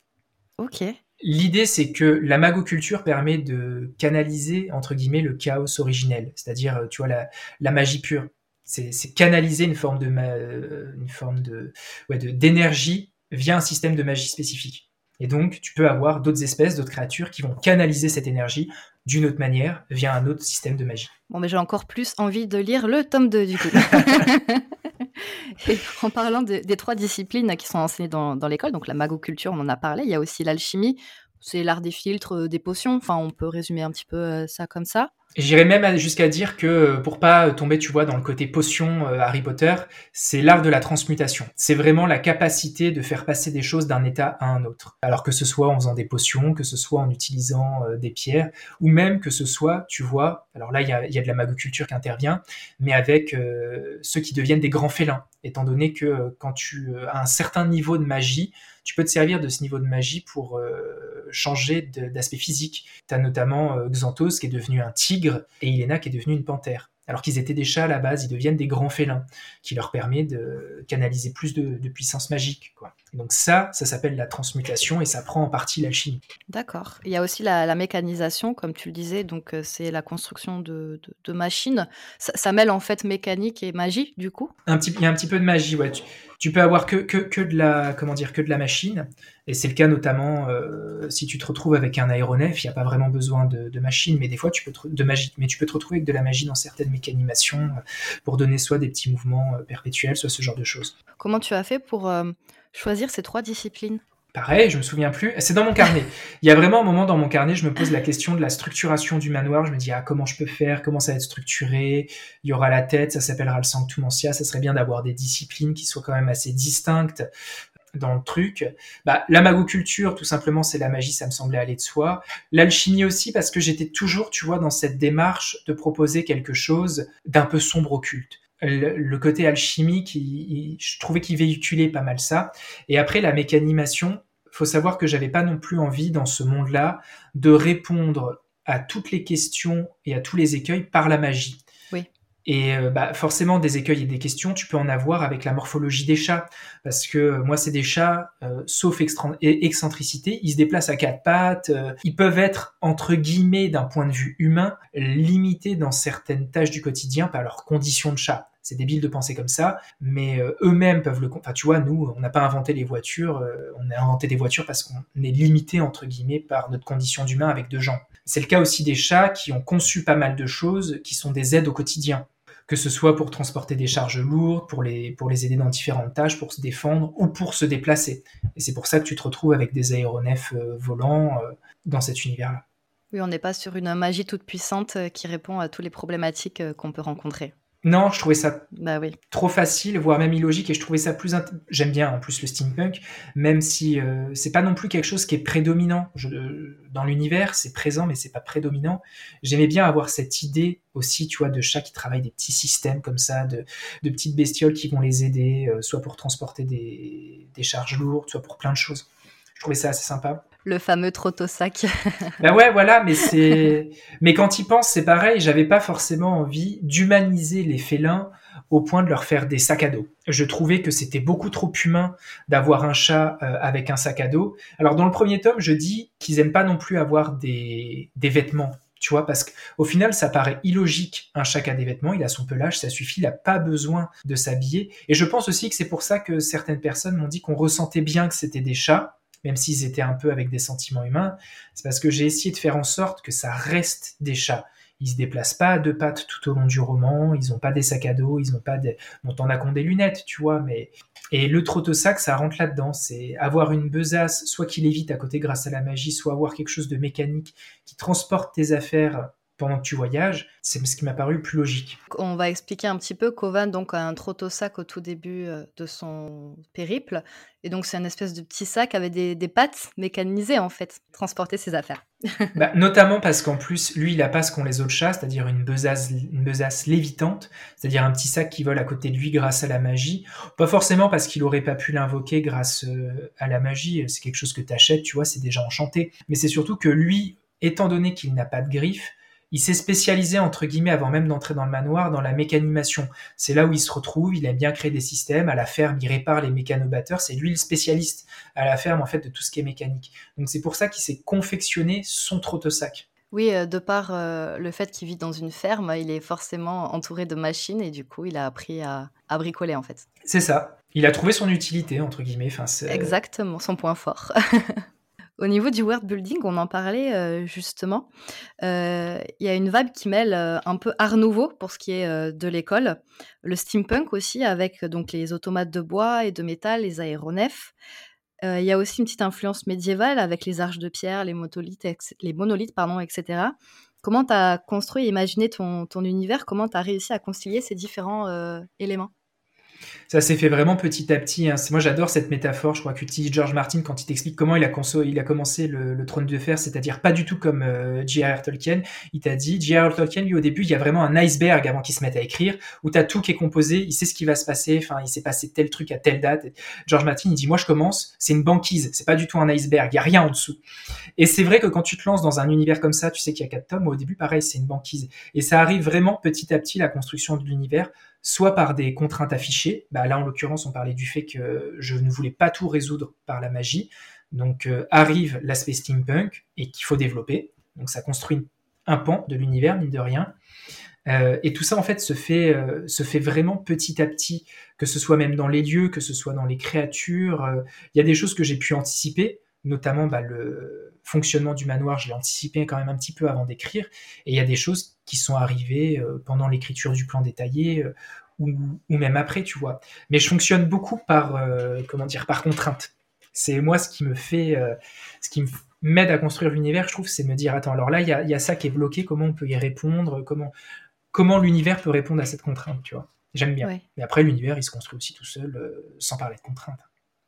Ok. L'idée, c'est que la magoculture permet de canaliser, entre guillemets, le chaos originel, c'est-à-dire, euh, tu vois, la, magie pure. C'est canaliser une forme de, une forme de, ouais, d'énergie via un système de magie spécifique. Et donc, tu peux avoir d'autres espèces, d'autres créatures qui vont canaliser cette énergie d'une autre manière via un autre système de magie. Bon, mais j'ai encore plus envie de lire le tome 2 du coup. Et en parlant des trois disciplines qui sont enseignées dans, dans l'école, donc la magoculture, on en a parlé, il y a aussi l'alchimie, c'est l'art des filtres, euh, des potions, enfin on peut résumer un petit peu euh, ça comme ça. J'irais même jusqu'à dire que euh, pour pas tomber, tu vois, dans le côté potion euh, Harry Potter, c'est l'art de la transmutation. C'est vraiment la capacité de faire passer des choses d'un état à un autre. Alors que ce soit en faisant des potions, que ce soit en utilisant euh, des pierres, ou même que ce soit, tu vois, alors là il y a, de la magoculture qui intervient, mais avec ceux qui deviennent des grands félins, étant donné que quand tu as un certain niveau de magie, tu peux te servir de ce niveau de magie pour changer d'aspect physique. Tu as notamment Xanthos qui est devenu un tigre et Ilena qui est devenue une panthère. Alors qu'ils étaient des chats à la base, ils deviennent des grands félins, qui leur permet de canaliser plus de, puissance magique. Donc ça, ça s'appelle la transmutation et ça prend en partie l'alchimie. D'accord. Il y a aussi la, mécanisation, comme tu le disais, donc euh, c'est la construction de, machines. Ça, mêle en fait mécanique et magie, du coup? Un petit, Il y a un petit peu de magie, ouais. Tu peux avoir que, que, de la comment dire que de la machine et c'est le cas notamment euh, si tu te retrouves avec un aéronef il n'y a pas vraiment besoin de, machine mais des fois tu peux te, de magie mais tu peux te retrouver avec de la magie dans certaines mécanimations euh, pour donner soit des petits mouvements perpétuels soit ce genre de choses comment tu as fait pour choisir ces trois disciplines Pareil, je me souviens plus. C'est dans mon carnet. Il y a vraiment un moment dans mon carnet, je me pose la question de la structuration du manoir. Je me dis, ah, comment je peux faire? Comment ça va être structuré? Il y aura la tête, ça s'appellera le Sanctum Ancia. Ça serait bien d'avoir des disciplines qui soient quand même assez distinctes dans le truc. Bah, la magoculture, tout simplement, c'est la magie, ça me semblait aller de soi. L'alchimie aussi, parce que j'étais toujours, tu vois, dans cette démarche de proposer quelque chose d'un peu sombre occulte le, côté alchimique, je trouvais qu'il véhiculait pas mal ça. Et après, la mécanimation, faut savoir que j'avais pas non plus envie dans ce monde-là de répondre à toutes les questions et à tous les écueils par la magie. Et euh, bah, forcément, des écueils et des questions, tu peux en avoir avec la morphologie des chats. Parce que euh, moi, c'est des chats, euh, sauf excentricité, ils se déplacent à quatre pattes. ils peuvent être, entre guillemets, d'un point de vue humain, limités dans certaines tâches du quotidien par leurs conditions de chat. C'est débile de penser comme ça, mais eux-mêmes peuvent le... Enfin, tu vois, nous, on n'a pas inventé les voitures, on a inventé des voitures parce qu'on est limité, entre guillemets, par notre condition d'humain avec deux gens. C'est le cas aussi des chats qui ont conçu pas mal de choses qui sont des aides au quotidien que ce soit pour transporter des charges lourdes, pour les, pour les aider dans différentes tâches, pour se défendre ou pour se déplacer. Et c'est pour ça que tu te retrouves avec des aéronefs euh, volants euh, dans cet univers-là. Oui, on n'est pas sur une magie toute puissante euh, qui répond à toutes les problématiques qu'on peut rencontrer. Non, je trouvais ça bah oui. trop facile, voire même illogique, et je trouvais ça plus. J'aime bien en plus le steampunk, même si euh, c'est pas non plus quelque chose qui est prédominant dans l'univers, c'est présent, mais c'est pas prédominant. J'aimais bien avoir cette idée aussi, tu vois, de chats qui travaillent des petits systèmes comme ça, de, petites bestioles qui vont les aider, euh, soit pour transporter des, des charges lourdes, soit pour plein de choses. Je trouvais ça assez sympa le fameux trottosac. ben ouais, voilà, mais c'est, mais quand il pense, c'est pareil. J'avais pas forcément envie d'humaniser les félins au point de leur faire des sacs à dos. Je trouvais que c'était beaucoup trop humain d'avoir un chat euh, avec un sac à dos. Alors dans le premier tome, je dis qu'ils aiment pas non plus avoir des, des vêtements. Tu vois, parce qu'au final, ça paraît illogique. Un chat qui a des vêtements, il a son pelage, ça suffit, il n'a pas besoin de s'habiller. Et je pense aussi que c'est pour ça que certaines personnes m'ont dit qu'on ressentait bien que c'était des chats, même s'ils étaient un peu avec des sentiments humains, c'est parce que j'ai essayé de faire en sorte que ça reste des chats. Ils se déplacent pas à deux pattes tout au long du roman, ils ont pas des sacs à dos, ils ont pas des... Bon, t'en as qu'on des lunettes, tu vois, mais... Et le trottosac, ça rentre là-dedans, c'est avoir une besace, soit qui l'évite à côté grâce à la magie, soit avoir quelque chose de mécanique qui transporte tes affaires pendant que tu voyages, c'est ce qui m'a paru plus logique. On va expliquer un petit peu. Kovan donc a un trottosac au tout début euh, de son périple, et donc c'est un espèce de petit sac avec des, pattes mécanisées en fait, transporter ses affaires. Bah, notamment parce qu'en plus, lui, il a pas ce qu'ont les autres chats, c'est-à-dire une besace, une besace lévitante, c'est-à-dire un petit sac qui vole à côté de lui grâce à la magie. Pas forcément parce qu'il aurait pas pu l'invoquer grâce euh, à la magie, c'est quelque chose que tu achètes, tu vois, c'est déjà enchanté. Mais c'est surtout que lui, étant donné qu'il n'a pas de griffes, il s'est spécialisé, entre guillemets, avant même d'entrer dans le manoir, dans la mécanimation. C'est là où il se retrouve, il aime bien créer des systèmes. À la ferme, il répare les mécanobatteurs. C'est lui le spécialiste à la ferme, en fait, de tout ce qui est mécanique. Donc c'est pour ça qu'il s'est confectionné son trottosac. Oui, euh, de par euh, le fait qu'il vit dans une ferme, il est forcément entouré de machines et du coup, il a appris à, bricoler, en fait. C'est ça. Il a trouvé son utilité, entre guillemets. Enfin, Exactement, son point fort. Au niveau du world building, on en parlait euh, justement. Euh, il y a une vibe qui mêle euh, un peu art nouveau pour ce qui est de l'école, le steampunk aussi avec donc les automates de bois et de métal, les aéronefs. Il y a aussi une petite influence médiévale avec les arches de pierre, les monolithes, les monolithes etc. Comment tu as construit et imaginé ton, ton univers? Comment tu as réussi à concilier ces différents éléments? Ça s'est fait vraiment petit à petit. Hein. Moi, j'adore cette métaphore. Je crois qu'utilise George Martin quand il t'explique comment il a, il a commencé le, Trône de Fer, c'est-à-dire pas du tout comme euh, J.R.R. Tolkien. Il t'a dit, J.R.R. Tolkien, lui, au début, il y a vraiment un iceberg avant qu'il se mette à écrire, où tu as tout qui est composé, il sait ce qui va se passer, enfin, il s'est passé tel truc à telle date. George Martin, il dit, moi, je commence, c'est une banquise, c'est pas du tout un iceberg, il y a rien en dessous. Et c'est vrai que quand tu te lances dans un univers comme ça, tu sais qu'il y a quatre tomes, au début, pareil, c'est une banquise. Et ça arrive vraiment petit à petit, la construction de l'univers, soit par des contraintes affichées. Bah, là, en l'occurrence, on parlait du fait que je ne voulais pas tout résoudre par la magie. Donc euh, arrive l'aspect steampunk et qu'il faut développer. Donc ça construit un pan de l'univers, mine de rien. Euh, et tout ça, en fait, se fait, euh, se fait vraiment petit à petit, que ce soit même dans les lieux, que ce soit dans les créatures. Il y a des choses que j'ai pu anticiper, notamment bah, le fonctionnement du manoir, je l'ai anticipé quand même un petit peu avant d'écrire. Et il y a des choses qui sont arrivées pendant l'écriture du plan détaillé ou, même après, tu vois. Mais je fonctionne beaucoup par, euh, comment dire, par contrainte. C'est moi ce qui me fait, euh, ce qui m'aide à construire l'univers, je trouve, c'est me dire, attends, alors là, il y a, ça qui est bloqué, comment on peut y répondre, comment, comment l'univers peut répondre à cette contrainte, tu vois. J'aime bien. Mais après, l'univers, il se construit aussi tout seul, euh, sans parler de contrainte.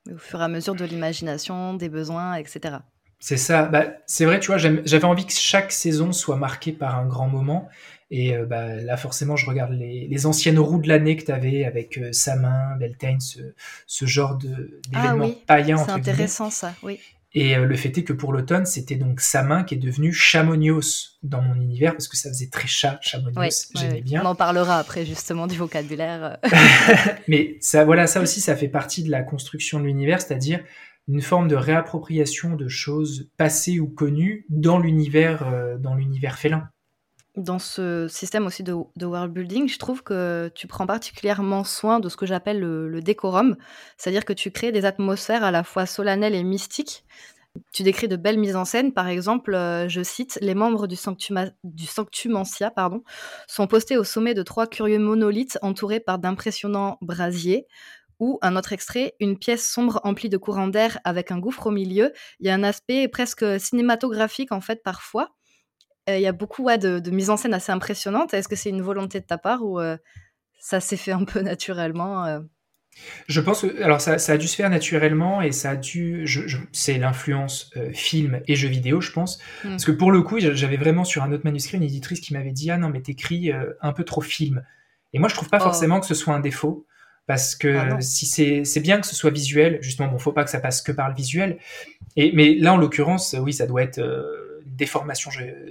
Au fur et à mesure de l'imagination, des besoins, etc. C'est ça. Bah, c'est vrai, tu vois, j'avais envie que chaque saison soit marquée par un grand moment. Et euh, bah, là, forcément, je regarde les, anciennes roues de l'année que tu avais avec euh, Samin, Beltane, ce, genre d'événements ah, oui. C'est intéressant, ça, oui. Et euh, le fait est que pour l'automne, c'était donc Samin qui est devenu Chamonios dans mon univers, parce que ça faisait très chat, Chamonios, j'aimais bien. On en parlera après, justement, du vocabulaire. Mais ça, voilà, ça aussi, ça fait partie de la construction de l'univers, c'est-à-dire une forme de réappropriation de choses passées ou connues dans l'univers, dans l'univers félin dans ce système aussi de, world building, je trouve que tu prends particulièrement soin de ce que j'appelle le, décorum, c'est-à-dire que tu crées des atmosphères à la fois solennelles et mystiques. Tu décris de belles mises en scène, par exemple, euh, je cite, les membres du, du Sanctumancia pardon, sont postés au sommet de trois curieux monolithes entourés par d'impressionnants brasiers, ou un autre extrait, une pièce sombre emplie de courants d'air avec un gouffre au milieu. Il y a un aspect presque cinématographique en fait parfois. Euh, il y a beaucoup de, mise en scène assez impressionnante. Est-ce que c'est une volonté de ta part ou euh, ça s'est fait un peu naturellement euh? Je pense que alors ça, a dû se faire naturellement et ça a dû. c'est l'influence film et jeux vidéo, je pense. Mmh. Parce que pour le coup, j'avais vraiment sur un autre manuscrit une éditrice qui m'avait dit ah non mais t'écris un peu trop film. Et moi je trouve pas oh. forcément que ce soit un défaut parce que ah si c'est bien que ce soit visuel, justement bon faut pas que ça passe que par le visuel. Et mais là en l'occurrence oui ça doit être déformation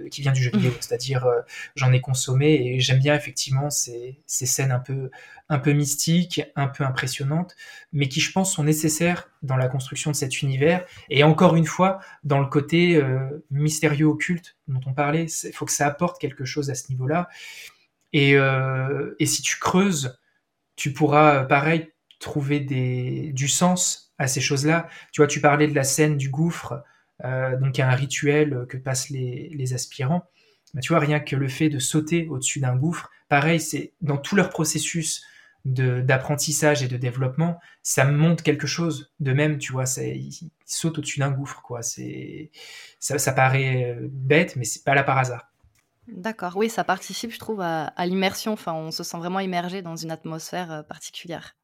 qui vient du jeu vidéo, mmh. c'est-à-dire euh, j'en ai consommé et j'aime bien effectivement ces, scènes un peu, un peu mystiques, un peu impressionnantes, mais qui je pense sont nécessaires dans la construction de cet univers et encore une fois dans le côté euh, mystérieux occulte dont on parlait, il faut que ça apporte quelque chose à ce niveau-là. Et, euh, et si tu creuses, tu pourras pareil trouver des, du sens à ces choses-là. Tu vois, tu parlais de la scène du gouffre. Euh, donc il y a un rituel que passent les, aspirants. Tu vois, rien que le fait de sauter au-dessus d'un gouffre, pareil, c'est dans tout leur processus d'apprentissage et de développement, ça montre quelque chose de même, tu vois, ils, sautent au-dessus d'un gouffre, quoi. Ça, ça, paraît bête, mais c'est pas là par hasard. D'accord, oui, ça participe, je trouve, à, à l'immersion. Enfin, on se sent vraiment immergé dans une atmosphère euh, particulière.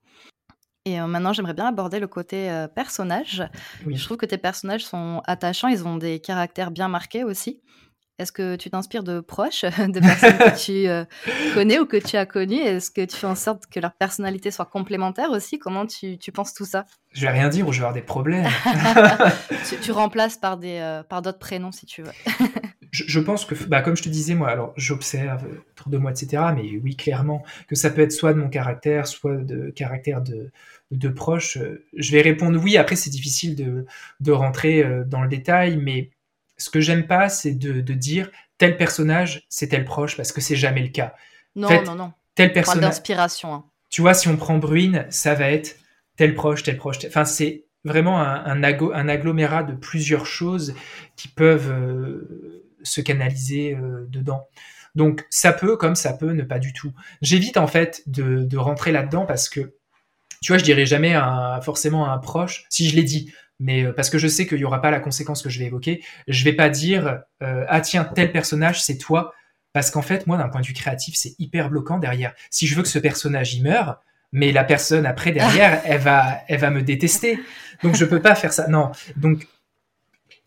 Et euh, maintenant, j'aimerais bien aborder le côté euh, personnage. Je trouve que tes personnages sont attachants, ils ont des caractères bien marqués aussi. Est-ce que tu t'inspires de proches, de personnes que tu euh, connais ou que tu as connues? Est-ce que tu fais en sorte que leur personnalité soit complémentaire aussi? Comment tu, penses tout ça? Je vais rien dire ou je vais avoir des problèmes. tu, remplaces par des par d'autres prénoms si tu veux. je, pense que, bah, comme je te disais, moi, alors j'observe autour de moi, etc. Mais oui, clairement, que ça peut être soit de mon caractère, soit de caractère de, de proches, euh, je vais répondre oui. Après, c'est difficile de, rentrer euh, dans le détail, mais ce que j'aime pas, c'est de, dire tel personnage, c'est tel proche, parce que c'est jamais le cas. Non, non, non. Tel personnage. d'inspiration. Hein. Tu vois, si on prend Bruine, ça va être tel proche, tel proche. Enfin, c'est vraiment un, un, un, agglomérat de plusieurs choses qui peuvent euh, se canaliser euh, dedans. Donc ça peut comme ça peut ne pas du tout. J'évite en fait de, de rentrer là-dedans parce que tu vois, je dirais jamais un, forcément à un proche, si je l'ai dit, mais euh, parce que je sais qu'il y aura pas la conséquence que je vais évoquer, je vais pas dire ah tiens tel personnage c'est toi parce qu'en fait moi d'un point de vue créatif c'est hyper bloquant derrière. Si je veux que ce personnage y meure, mais la personne après derrière, elle va, elle va me détester. Donc je peux pas faire ça. Non. Donc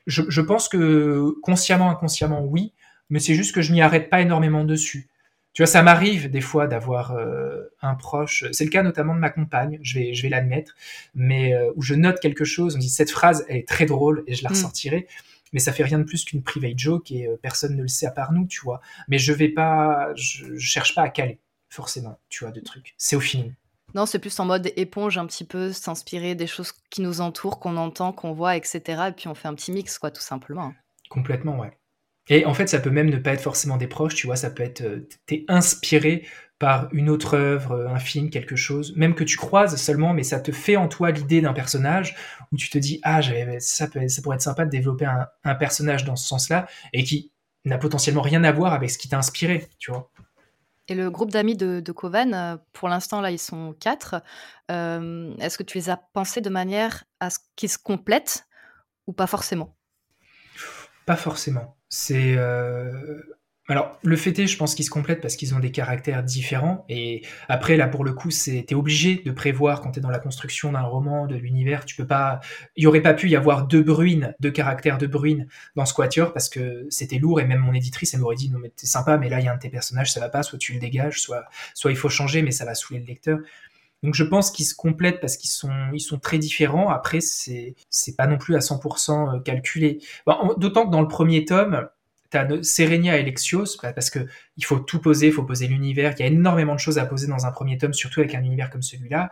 je, je pense que consciemment, inconsciemment, oui, mais c'est juste que je m'y arrête pas énormément dessus. Tu vois, ça m'arrive des fois d'avoir euh, un proche. C'est le cas notamment de ma compagne. Je vais, je vais l'admettre, mais euh, où je note quelque chose, on me dit cette phrase, elle est très drôle et je la mm. ressortirai. Mais ça fait rien de plus qu'une private joke et euh, personne ne le sait à part nous, tu vois. Mais je vais pas, je, je cherche pas à caler forcément, tu vois, de trucs. C'est au feeling. Non, c'est plus en mode éponge un petit peu, s'inspirer des choses qui nous entourent, qu'on entend, qu'on voit, etc. Et puis on fait un petit mix, quoi, tout simplement. Complètement, ouais. Et en fait, ça peut même ne pas être forcément des proches, tu vois, ça peut être, euh, t'es inspiré par une autre œuvre, euh, un film, quelque chose, même que tu croises seulement, mais ça te fait en toi l'idée d'un personnage où tu te dis, ah, ça, peut, ça pourrait être sympa de développer un, un personnage dans ce sens-là et qui n'a potentiellement rien à voir avec ce qui t'a inspiré, tu vois. Et le groupe d'amis de, de Coven, euh, pour l'instant, là, ils sont quatre. Euh, est-ce que tu les as pensés de manière à ce qu'ils se complètent ou pas forcément? Pas forcément. C'est euh, alors, le fait est, je pense qu'ils se complètent parce qu'ils ont des caractères différents. Et après, là, pour le coup, t'es obligé de prévoir quand t'es dans la construction d'un roman, de l'univers. Tu peux pas. Il y aurait pas pu y avoir deux bruines, deux caractères de bruine dans Squatior parce que c'était lourd. Et même mon éditrice, elle m'aurait dit non mais t'es sympa, mais là il y a un de tes personnages, ça va pas. Soit tu le dégages, soit soit il faut changer, mais ça va saouler le lecteur. Donc je pense qu'ils se complètent parce qu'ils sont, ils sont très différents. Après, c'est, c'est pas non plus à 100% euh, calculé. D'autant que dans le premier tome, T'as Serenia et Lexios, bah, parce que il faut tout poser, il faut poser l'univers. Il y a énormément de choses à poser dans un premier tome, surtout avec un univers comme celui-là.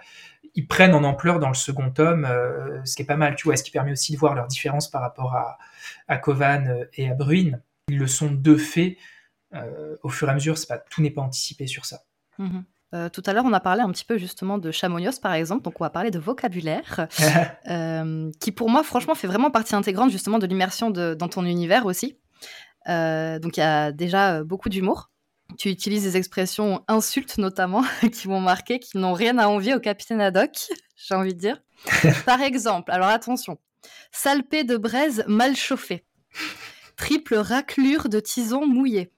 Ils prennent en ampleur dans le second tome, euh, ce qui est pas mal, tu vois, ce qui permet aussi de voir leurs différences par rapport à, à Kovan euh, et à Bruin. Ils le sont de fait euh, au fur et à mesure. C'est pas tout n'est pas anticipé sur ça. Mm-hmm. tout à l'heure, on a parlé un petit peu justement de Chamonix, par exemple, donc on va parler de vocabulaire, qui pour moi, franchement, fait vraiment partie intégrante justement de l'immersion dans ton univers aussi. Euh, donc il y a déjà euh, beaucoup d'humour. Tu utilises des expressions insultes notamment qui m'ont marqué, qui n'ont rien à envier au capitaine Haddock, j'ai envie de dire. Par exemple, alors attention, salpé de braise mal chauffée, triple raclure de tison mouillé,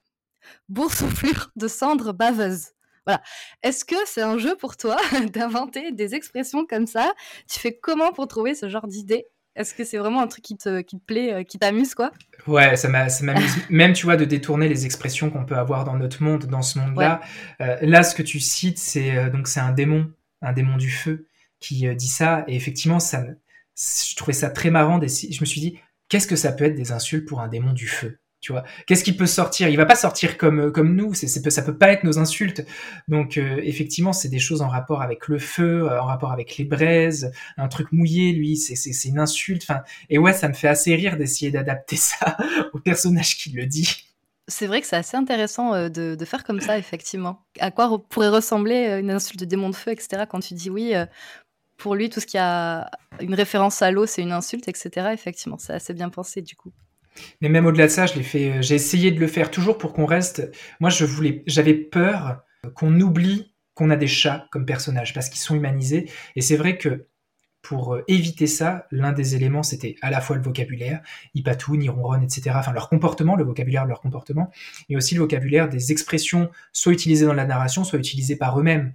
boursouflure de cendres baveuses. Voilà. Est-ce que c'est un jeu pour toi d'inventer des expressions comme ça? Tu fais comment pour trouver ce genre d'idées est-ce que c'est vraiment un truc qui te, qui te plaît, euh, qui t'amuse, quoi? Ouais, ça m'amuse. Même, tu vois, de détourner les expressions qu'on peut avoir dans notre monde, dans ce monde-là. Euh, là, ce que tu cites, c'est euh, donc c'est un démon, un démon du feu, qui dit ça. Et effectivement, ça, je trouvais ça très marrant. Je me suis dit, qu'est-ce que ça peut être des insultes pour un démon du feu? Tu vois qu'est-ce qui peut sortir? Il va pas sortir comme euh, comme nous c'est ça peut pas être nos insultes donc euh, effectivement c'est des choses en rapport avec le feu euh, en rapport avec les braises un truc mouillé lui c'est c'est une insulte enfin et ouais ça me fait assez rire d'essayer d'adapter ça au personnage qui le dit c'est vrai que c'est assez intéressant de, de, faire comme ça, effectivement. À quoi pourrait ressembler une insulte de démon de feu, etc. Quand tu dis oui, pour lui, tout ce qui a une référence à l'eau, c'est une insulte, etc. Effectivement, c'est assez bien pensé, du coup. Mais même au-delà de ça, je l'ai fait. Euh, j'ai essayé de le faire toujours pour qu'on reste. Moi, je voulais, j'avais peur qu'on oublie qu'on a des chats comme personnages parce qu'ils sont humanisés. Et c'est vrai que pour euh, éviter ça, l'un des éléments, c'était à la fois le vocabulaire, ils patouillent, ils ronronnent, etc. Enfin, leur comportement, le vocabulaire de leur comportement, et aussi le vocabulaire des expressions, soit utilisées dans la narration, soit utilisées par eux-mêmes.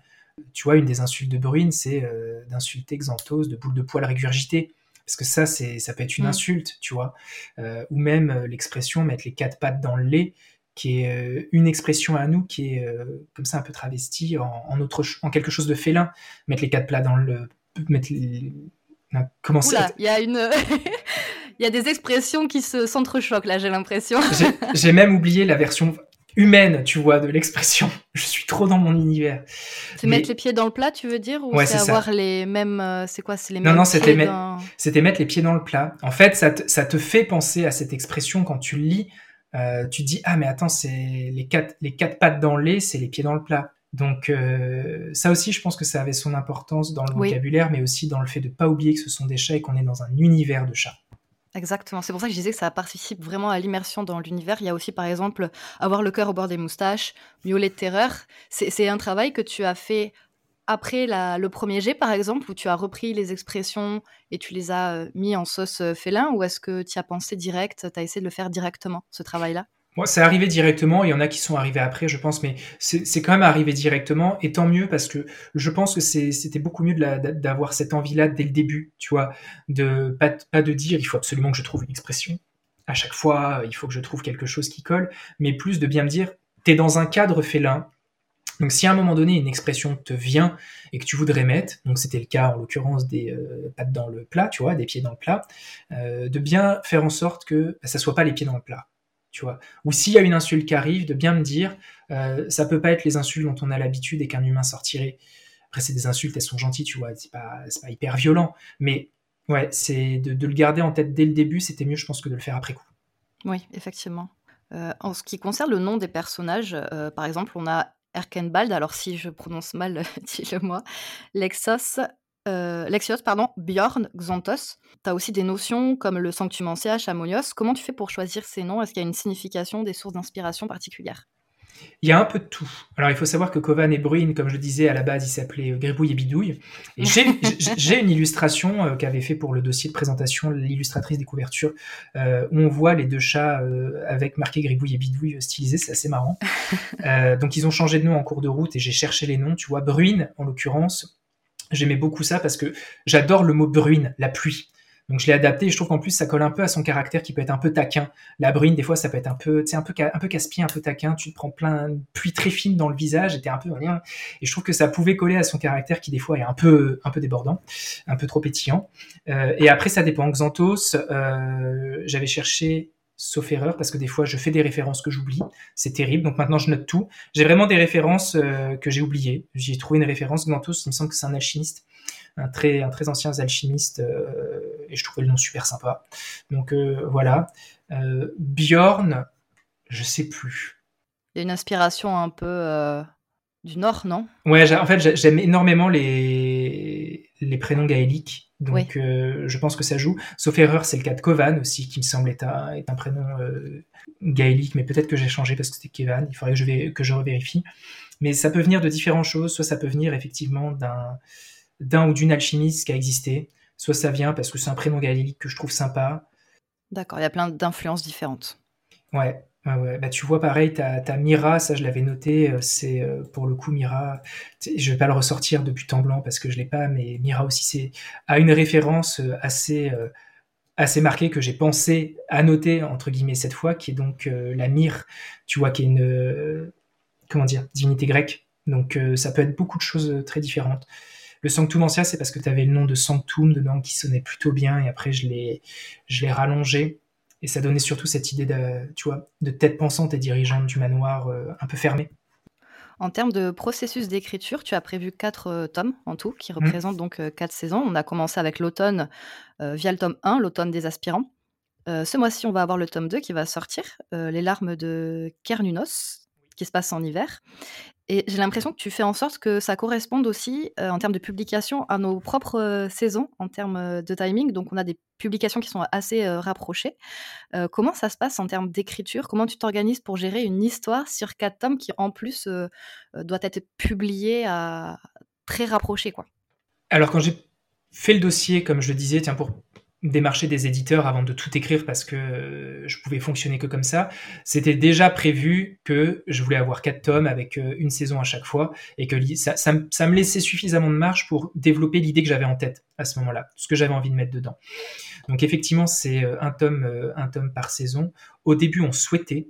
Tu vois, une des insultes de Bruine, c'est euh, d'insulter Xanthos de boule de poils régurgitées parce que ça, c'est, ça peut être une mm. insulte, tu vois. Euh, ou même euh, l'expression mettre les quatre pattes dans le lait, qui est euh, une expression à nous qui est comme ça un peu travestie en, autre, en quelque chose de félin. Mettre les quatre plats dans le. Mettre comment ça Il y a une. Il y a des expressions qui se s'entrechoquent là, j'ai l'impression. j'ai même oublié la version humaine, tu vois, de l'expression. Je suis trop dans mon univers. C'est mettre les pieds dans le plat, tu veux dire Ou c'est avoir les mêmes. Euh, c'est quoi C'est les non, mêmes. Non, c'était mettre les pieds dans le plat. En fait, ça te, ça te fait penser à cette expression quand tu lis. Euh, tu te dis, ah, mais attends, c'est les quatre, les quatre pattes dans le lait, c'est les pieds dans le plat. Donc euh, ça aussi, je pense que ça avait son importance dans le vocabulaire, mais aussi dans le fait de ne pas oublier que ce sont des chats et qu'on est dans un univers de chats. Exactement. C'est pour ça que je disais que ça participe vraiment à l'immersion dans l'univers. Il y a aussi, par exemple, avoir le cœur au bord des moustaches, miauler de terreur. C'est un travail que tu as fait après le premier jet, par exemple, où tu as repris les expressions et tu les as euh, mis en sauce euh, félin, ou est-ce que tu as pensé direct, tu as essayé de le faire directement, ce travail-là? Moi, c'est arrivé directement. Il y en a qui sont arrivés après, je pense, mais c'est quand même arrivé directement. Et tant mieux parce que je pense que c'était beaucoup mieux d'avoir cette envie-là dès le début, tu vois, de pas, de dire il faut absolument que je trouve une expression. À chaque fois, il faut que je trouve quelque chose qui colle, mais plus de bien me dire t'es dans un cadre félin, donc si à un moment donné une expression te vient et que tu voudrais mettre, donc c'était le cas en l'occurrence des euh, pattes dans le plat, tu vois, des pieds dans le plat, euh, de bien faire en sorte que ça soit pas les pieds dans le plat, Ou s'il y a une insulte qui arrive, de bien me dire, euh, ça peut pas être les insultes dont on a l'habitude et qu'un humain sortirait. Après c'est des insultes, elles sont gentilles, tu vois, c'est pas, pas hyper violent, mais ouais, c'est de, le garder en tête dès le début, c'était mieux, je pense, que de le faire après coup. Oui, effectivement. en ce qui concerne le nom des personnages, par exemple, on a Erkenbald, alors si je prononce mal, dis-le-moi, Lexos, euh, Lexios, pardon, Bjorn, Xanthos. Tu as aussi des notions comme le Sanctumensia, Chamonios. Comment tu fais pour choisir ces noms? Est-ce qu'il y a une signification, des sources d'inspiration particulières? Il y a un peu de tout. Alors, il faut savoir que Kovan et Bruin, comme je le disais, à la base, ils s'appelaient euh, Gribouille et Bidouille. Et j'ai une illustration euh, qu'avait fait pour le dossier de présentation l'illustratrice des couvertures, euh, où on voit les deux chats avec marqué Gribouille et Bidouille stylisés. C'est assez marrant. donc, ils ont changé de nom en cours de route et j'ai cherché les noms. Tu vois, Bruin, en l'occurrence, j'aimais beaucoup ça parce que j'adore le mot bruine, la pluie. Donc je l'ai adapté et je trouve qu'en plus ça colle un peu à son caractère qui peut être un peu taquin. La brune, des fois, ça peut être un peu, un peu, un peu casse-pied, un peu taquin. Tu te prends plein de pluie très fine dans le visage et t'es un peu rien. Et je trouve que ça pouvait coller à son caractère qui des fois est un peu, un peu débordant, un peu trop pétillant. Euh, et après ça dépend. Xanthos, euh, j'avais cherché sauf erreur, parce que des fois je fais des références que j'oublie, c'est terrible, donc maintenant je note tout. J'ai vraiment des références euh, que j'ai oubliées. J'ai trouvé une référence, Xanthos, il me semble que c'est un alchimiste, un très, un très ancien alchimiste, euh, et je trouvais le nom super sympa. Donc euh, voilà. Bjorn, je sais plus. Il y a une inspiration un peu du Nord, non? Ouais, en fait, j'aime énormément les, les prénoms gaéliques. Donc, je pense que ça joue. Sauf erreur, c'est le cas de Kovan aussi, qui me semble être un, est un prénom gaélique, mais peut-être que j'ai changé parce que c'était Kevan. Il faudrait que je, vais, que je revérifie. Mais ça peut venir de différentes choses. Soit ça peut venir effectivement d'un d'un ou d'une alchimiste qui a existé, soit ça vient parce que c'est un prénom gaélique que je trouve sympa. D'accord, il y a plein d'influences différentes. Ouais, ouais, Bah, tu vois, pareil, tu as, Mira, ça je l'avais noté, euh, c'est euh, pour le coup Mira, je vais pas le ressortir depuis temps blanc parce que je l'ai pas, mais Mira aussi, c'est a une référence euh, assez, assez marquée que j'ai pensé à noter, entre guillemets, cette fois, qui est donc la Myre, tu vois, qui est une, comment dire, divinité grecque. Donc ça peut être beaucoup de choses très différentes. Le Sanctum Ancien, c'est parce que tu avais le nom de Sanctum dedans qui sonnait plutôt bien et après je l'ai, je l'ai rallongé et ça donnait surtout cette idée de, tu vois, de tête pensante et dirigeante du manoir euh, un peu fermé. En termes de processus d'écriture, tu as prévu quatre euh, tomes en tout, qui mmh. représentent donc euh, quatre saisons. On a commencé avec l'automne via le tome 1, l'automne des aspirants. ce mois-ci, on va avoir le tome 2 qui va sortir, Les larmes de Kernunos, qui se passe en hiver. Et j'ai l'impression que tu fais en sorte que ça corresponde aussi, euh, en termes de publication, à nos propres euh, saisons, en termes euh, de timing. Donc, on a des publications qui sont assez rapprochées. comment ça se passe en termes d'écriture? Comment tu t'organises pour gérer une histoire sur quatre tomes qui, en plus, doit être publiée à très rapproché, quoi? Alors, quand j'ai fait le dossier, comme je le disais, tiens, pour démarcher des éditeurs avant de tout écrire parce que euh, je pouvais fonctionner que comme ça. C'était déjà prévu que je voulais avoir quatre tomes avec euh, une saison à chaque fois et que ça, ça, me laissait suffisamment de marge pour développer l'idée que j'avais en tête à ce moment-là, ce que j'avais envie de mettre dedans. Donc effectivement, c'est euh, un tome, un tome par saison. Au début, on souhaitait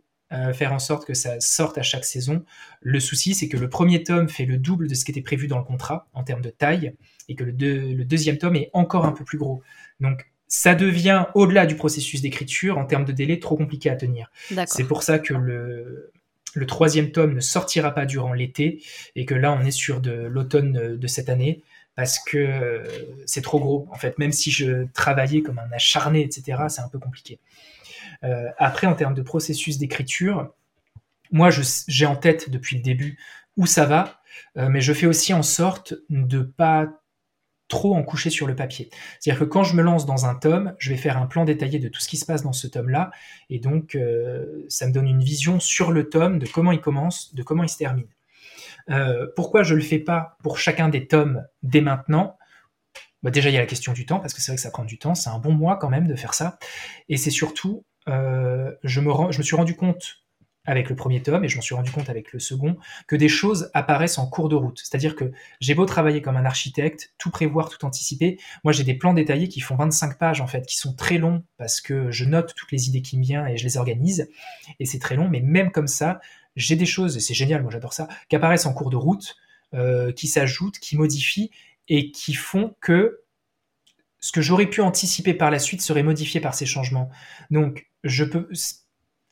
faire en sorte que ça sorte à chaque saison. Le souci, c'est que le premier tome fait le double de ce qui était prévu dans le contrat en termes de taille et que le, le deuxième tome est encore un peu plus gros. Donc ça devient, au-delà du processus d'écriture, en termes de délai, trop compliqué à tenir. C'est pour ça que le, le troisième tome ne sortira pas durant l'été et que là, on est sur de l'automne de cette année parce que euh, c'est trop gros. En fait, même si je travaillais comme un acharné, etc., c'est un peu compliqué. Euh, après, en termes de processus d'écriture, moi, j'ai en tête depuis le début où ça va. mais je fais aussi en sorte de pas en coucher sur le papier. C'est-à-dire que quand je me lance dans un tome, je vais faire un plan détaillé de tout ce qui se passe dans ce tome-là, et donc ça me donne une vision sur le tome de comment il commence, de comment il se termine. pourquoi je le fais pas pour chacun des tomes dès maintenant? Bah, déjà, il y a la question du temps, parce que c'est vrai que ça prend du temps. C'est un bon mois quand même de faire ça. Et c'est surtout, euh, je, me je me suis rendu compte avec le premier tome, et je m'en suis rendu compte avec le second, que des choses apparaissent en cours de route. C'est-à-dire que j'ai beau travailler comme un architecte, tout prévoir, tout anticiper, moi j'ai des plans détaillés qui font 25 pages en fait, qui sont très longs parce que je note toutes les idées qui me viennent et je les organise, et c'est très long, mais même comme ça, j'ai des choses, et c'est génial, moi j'adore ça, qui apparaissent en cours de route, euh, qui s'ajoutent, qui modifient, et qui font que ce que j'aurais pu anticiper par la suite serait modifié par ces changements. Donc, je peux,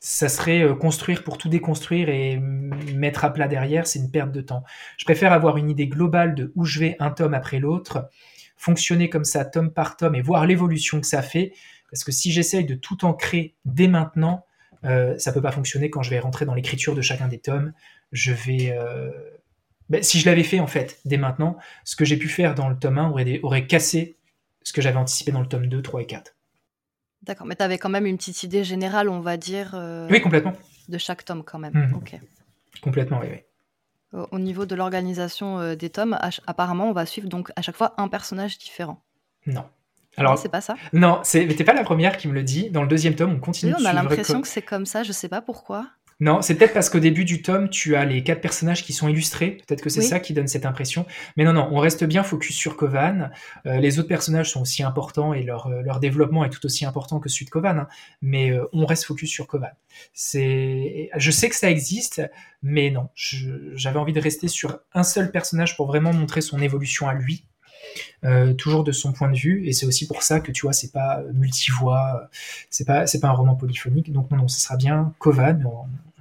ça serait euh, construire pour tout déconstruire et mettre à plat derrière, c'est une perte de temps. Je préfère avoir une idée globale de où je vais un tome après l'autre, fonctionner comme ça tome par tome et voir l'évolution que ça fait. Parce que si j'essaye de tout ancrer dès maintenant, euh, ça peut pas fonctionner quand je vais rentrer dans l'écriture de chacun des tomes. Je vais, euh, ben, si je l'avais fait en fait dès maintenant, ce que j'ai pu faire dans le tome 1 aurait, cassé ce que j'avais anticipé dans le tome 2, 3 et 4. D'accord, mais tu avais quand même une petite idée générale, on va dire. Euh, oui, complètement. De chaque tome quand même. Mhm. Complètement, oui. Au, niveau de l'organisation euh, des tomes, apparemment, on va suivre donc à chaque fois un personnage différent. Non. Alors, c'est pas ça? Non, c'est, t'es pas la première qui me le dit. Dans le deuxième tome, on continue. Oui, on a l'impression que c'est comme ça. Je sais pas pourquoi. Non, c'est peut-être parce qu'au début du tome, tu as les quatre personnages qui sont illustrés. Peut-être que c'est ça qui donne cette impression. Mais non, non, on reste bien focus sur Kovan. Euh, les autres personnages sont aussi importants et leur, euh, leur développement est tout aussi important que celui de Kovan. Hein. Mais euh, on reste focus sur Kovan. C'est, je sais que ça existe, mais non, j'avais envie de rester sur un seul personnage pour vraiment montrer son évolution à lui. toujours de son point de vue, et c'est aussi pour ça que tu vois, c'est pas multivoix, c'est pas c'est pas un roman polyphonique, donc non non, ce sera bien Kovan,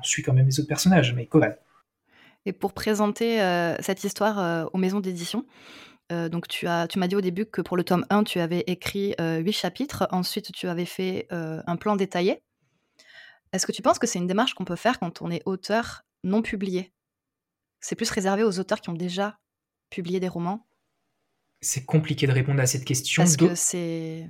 on suit quand même les autres personnages, mais Koval. Et pour présenter euh, cette histoire euh, aux maisons d'édition, euh, donc tu as, tu m'as dit au début que pour le tome 1, tu avais écrit huit chapitres. Ensuite, tu avais fait un plan détaillé. Est-ce que tu penses que c'est une démarche qu'on peut faire quand on est auteur non publié? C'est plus réservé aux auteurs qui ont déjà publié des romans? C'est compliqué de répondre à cette question. Parce que c'est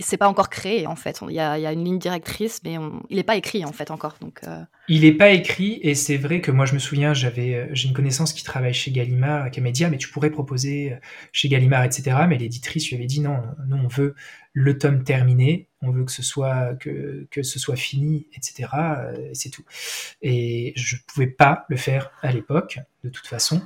c'est pas encore créé en fait. Il y a, une ligne directrice, mais il n'est pas écrit en fait encore. Donc, euh. Il n'est pas écrit et c'est vrai que moi je me souviens, j'avais, euh, j'ai une connaissance qui travaille chez Gallimard, qui m'a dit ah, mais tu pourrais proposer euh, chez Gallimard, etc. Mais l'éditrice lui avait dit non, nous on veut le tome terminé, on veut que ce soit fini, etc. Euh, c'est tout. Et je pouvais pas le faire à l'époque, de toute façon.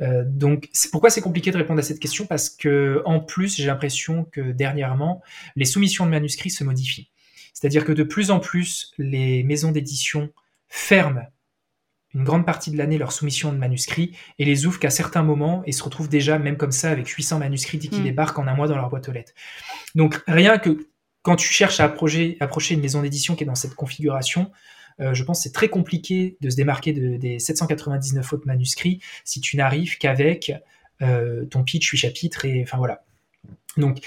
Euh, donc pourquoi c'est compliqué de répondre à cette question Parce que en plus, j'ai l'impression que dernièrement, les soumissions de manuscrits se modifient. C'est-à-dire que de plus en plus, les maisons d'édition ferment une grande partie de l'année leur soumission de manuscrits et les ouvrent qu'à certains moments et se retrouvent déjà, même comme ça, avec 800 manuscrits qui mm. débarquent en un mois dans leur boîte aux lettres. Donc rien que quand tu cherches à approcher, approcher une maison d'édition qui est dans cette configuration, euh, je pense que c'est très compliqué de se démarquer des 799 autres manuscrits si tu n'arrives qu'avec euh, ton pitch, 8 chapitres et enfin voilà. Donc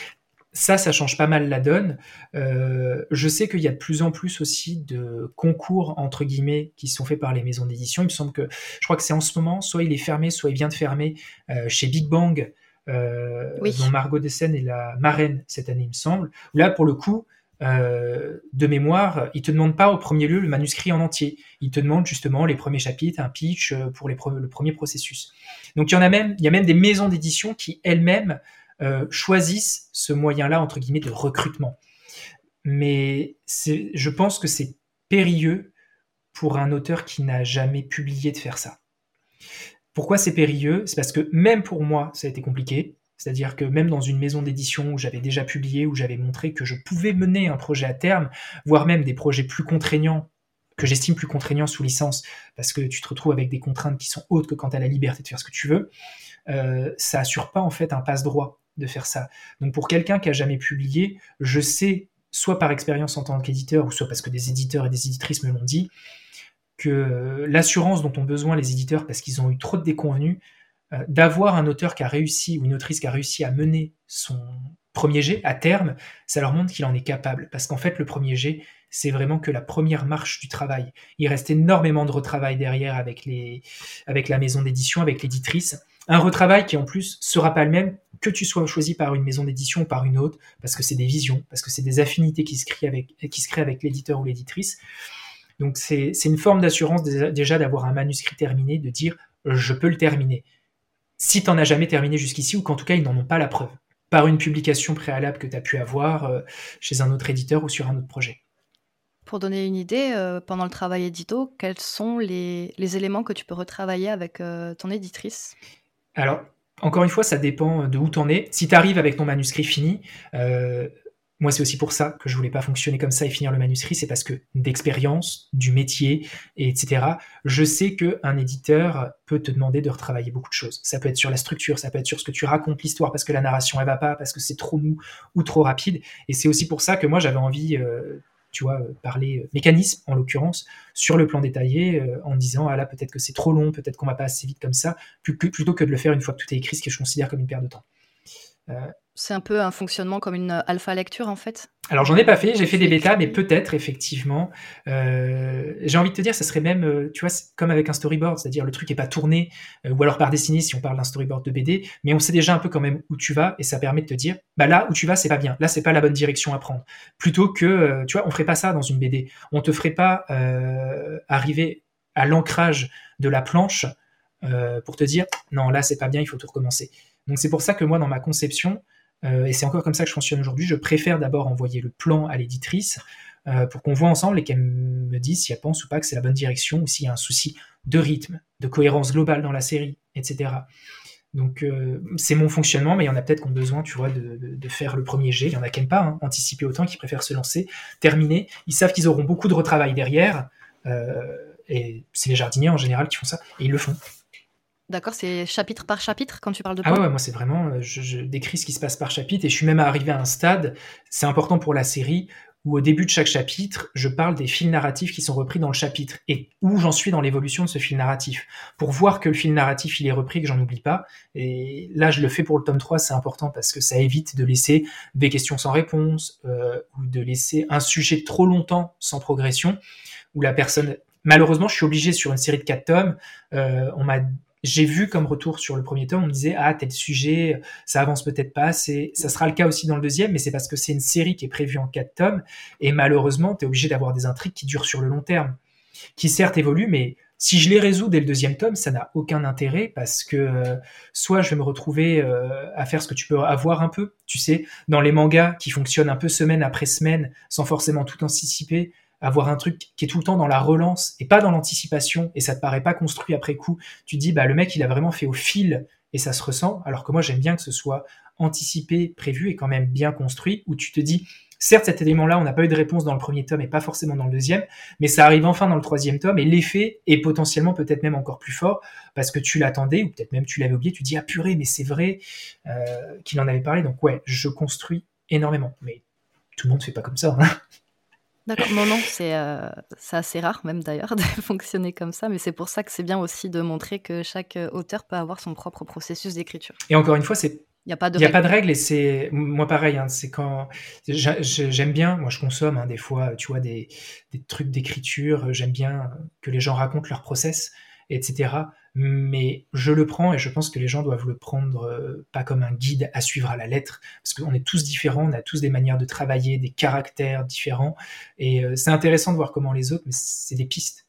ça, ça change pas mal la donne. Euh, je sais qu'il y a de plus en plus aussi de concours entre guillemets qui sont faits par les maisons d'édition. Il me semble que, je crois que c'est en ce moment, soit il est fermé, soit il vient de fermer euh, chez Big Bang, euh, dont Margot Dessen est la marraine cette année, il me semble. Là, pour le coup, de mémoire, il te demande pas au premier lieu le manuscrit en entier. Il te demande justement les premiers chapitres, un pitch pour les le premier processus. Donc il y en a même, il y a même des maisons d'édition qui elles-mêmes euh, choisissent ce moyen-là, entre guillemets, de recrutement. Mais je pense que c'est périlleux pour un auteur qui n'a jamais publié de faire ça. Pourquoi c'est périlleux? C'est parce que même pour moi, ça a été compliqué. C'est-à-dire que même dans une maison d'édition où j'avais déjà publié, où j'avais montré que je pouvais mener un projet à terme, voire même des projets plus contraignants, que j'estime plus contraignants sous licence, parce que tu te retrouves avec des contraintes qui sont hautes que quand tu as la liberté de faire ce que tu veux, euh, ça assure pas en fait un passe-droit de faire ça. Donc pour quelqu'un qui a jamais publié, je sais, soit par expérience en tant qu'éditeur, ou soit parce que des éditeurs et des éditrices me l'ont dit, que l'assurance dont ont besoin les éditeurs parce qu'ils ont eu trop de déconvenus, euh, d'avoir un auteur qui a réussi ou une autrice qui a réussi à mener son premier jet à terme, ça leur montre qu'il en est capable. Parce qu'en fait, le premier jet, c'est vraiment que la première marche du travail. Il reste énormément de retravail derrière avec, les, avec la maison d'édition, avec l'éditrice. Un retravail qui en plus sera pas le même que tu sois choisi par une maison d'édition ou par une autre, parce que c'est des visions, parce que c'est des affinités qui se créent avec, l'éditeur ou l'éditrice. Donc c'est une forme d'assurance déjà d'avoir un manuscrit terminé, de dire je peux le terminer. Si tu n'en as jamais terminé jusqu'ici, ou qu'en tout cas ils n'en ont pas la preuve, par une publication préalable que tu as pu avoir euh, chez un autre éditeur ou sur un autre projet. Pour donner une idée, euh, pendant le travail édito, quels sont les, éléments que tu peux retravailler avec euh, ton éditrice? Alors, encore une fois, ça dépend de où tu en es. Si tu arrives avec ton manuscrit fini, moi, c'est aussi pour ça que je voulais pas fonctionner comme ça et finir le manuscrit, c'est parce que d'expérience, du métier, etc., je sais qu'un éditeur peut te demander de retravailler beaucoup de choses. Ça peut être sur la structure, ça peut être sur ce que tu racontes l'histoire, parce que la narration, elle va pas, parce que c'est trop mou ou trop rapide. Et c'est aussi pour ça que moi, j'avais envie, euh, tu vois, parler mécanisme, en l'occurrence, sur le plan détaillé, euh, en disant, ah là, peut-être que c'est trop long, peut-être qu'on va pas assez vite comme ça, plutôt que de le faire une fois que tout est écrit, ce que je considère comme une perte de temps. Euh, c'est un peu un fonctionnement comme une alpha lecture en fait? Alors j'en ai pas fait, j'ai fait des bêtas, mais peut-être effectivement. Euh, j'ai envie de te dire, ça serait même, euh, tu vois, comme avec un storyboard, c'est-à-dire le truc est pas tourné, ou alors par dessiné si on parle d'un storyboard de BD, mais on sait déjà un peu quand même où tu vas et ça permet de te dire, bah là où tu vas c'est pas bien, là c'est pas la bonne direction à prendre. Plutôt que, tu vois, on ferait pas ça dans une BD, on te ferait pas arriver à l'ancrage de la planche pour te dire, non là c'est pas bien, il faut tout recommencer. Donc c'est pour ça que moi, dans ma conception, euh, et c'est encore comme ça que je fonctionne aujourd'hui, je préfère d'abord envoyer le plan à l'éditrice euh, pour qu'on voit ensemble et qu'elle me dise si elle pense ou pas que c'est la bonne direction ou s'il y a un souci de rythme, de cohérence globale dans la série, etc. Donc euh, c'est mon fonctionnement, mais il y en a peut-être qui ont besoin, tu vois, de, faire le premier jet. Il y en a qui n'aiment pas hein, anticiper autant, qui préfèrent se lancer, terminer. Ils savent qu'ils auront beaucoup de retravail derrière, et c'est les jardiniers en général qui font ça, et ils le font. D'accord, c'est chapitre par chapitre quand tu parles de Ah ouais, moi c'est vraiment, euh, je, décris ce qui se passe par chapitre et je suis même arrivé à un stade, c'est important pour la série, où au début de chaque chapitre, je parle des fils narratifs qui sont repris dans le chapitre et où j'en suis dans l'évolution de ce fil narratif. Pour voir que le fil narratif il est repris, que j'en oublie pas. Et là, je le fais pour le tome 3, c'est important parce que ça évite de laisser des questions sans réponse euh, ou de laisser un sujet trop longtemps sans progression, où la personne malheureusement, je suis obligé sur une série de quatre tomes. Euh, on m'a j'ai vu comme retour sur le premier tome, on me disait ah tel sujet, ça avance peut-être pas, c'est ça sera le cas aussi dans le deuxième, mais c'est parce que c'est une série qui est prévue en quatre tomes et malheureusement tu es obligé d'avoir des intrigues qui durent sur le long terme, qui certes évoluent, mais si je les résous dès le deuxième tome, ça n'a aucun intérêt parce que euh, soit je vais me retrouver euh, à faire ce que tu peux avoir un peu, tu sais, dans les mangas qui fonctionnent un peu semaine après semaine sans forcément tout anticiper, avoir un truc qui est tout le temps dans la relance et pas dans l'anticipation et ça te paraît pas construit après coup, tu te dis bah le mec il a vraiment fait au fil et ça se ressent alors que moi j'aime bien que ce soit anticipé, prévu et quand même bien construit où tu te dis certes cet élément là on n'a pas eu de réponse dans le premier tome et pas forcément dans le deuxième mais ça arrive enfin dans le troisième tome et l'effet est potentiellement peut-être même encore plus fort parce que tu l'attendais ou peut-être même tu l'avais oublié tu dis ah purée mais c'est vrai euh, qu'il en avait parlé donc ouais je construis énormément mais tout le monde fait pas comme ça hein. D'accord, non, non, euh, c'est assez rare même d'ailleurs de fonctionner comme ça, mais c'est pour ça que c'est bien aussi de montrer que chaque euh, auteur peut avoir son propre processus d'écriture. Et encore une fois, c'est il n'y a pas de Il a pas de règles et c'est moi pareil. Hein, c'est quand j'aime bien, moi je consomme hein, des fois, tu vois, des, des trucs d'écriture. J'aime bien que les gens racontent leur process, etc mais je le prends et je pense que les gens doivent le prendre euh, pas comme un guide à suivre à la lettre, parce qu'on est tous différents, on a tous des manières de travailler, des caractères différents, et euh, c'est intéressant de voir comment les autres, mais c'est des pistes.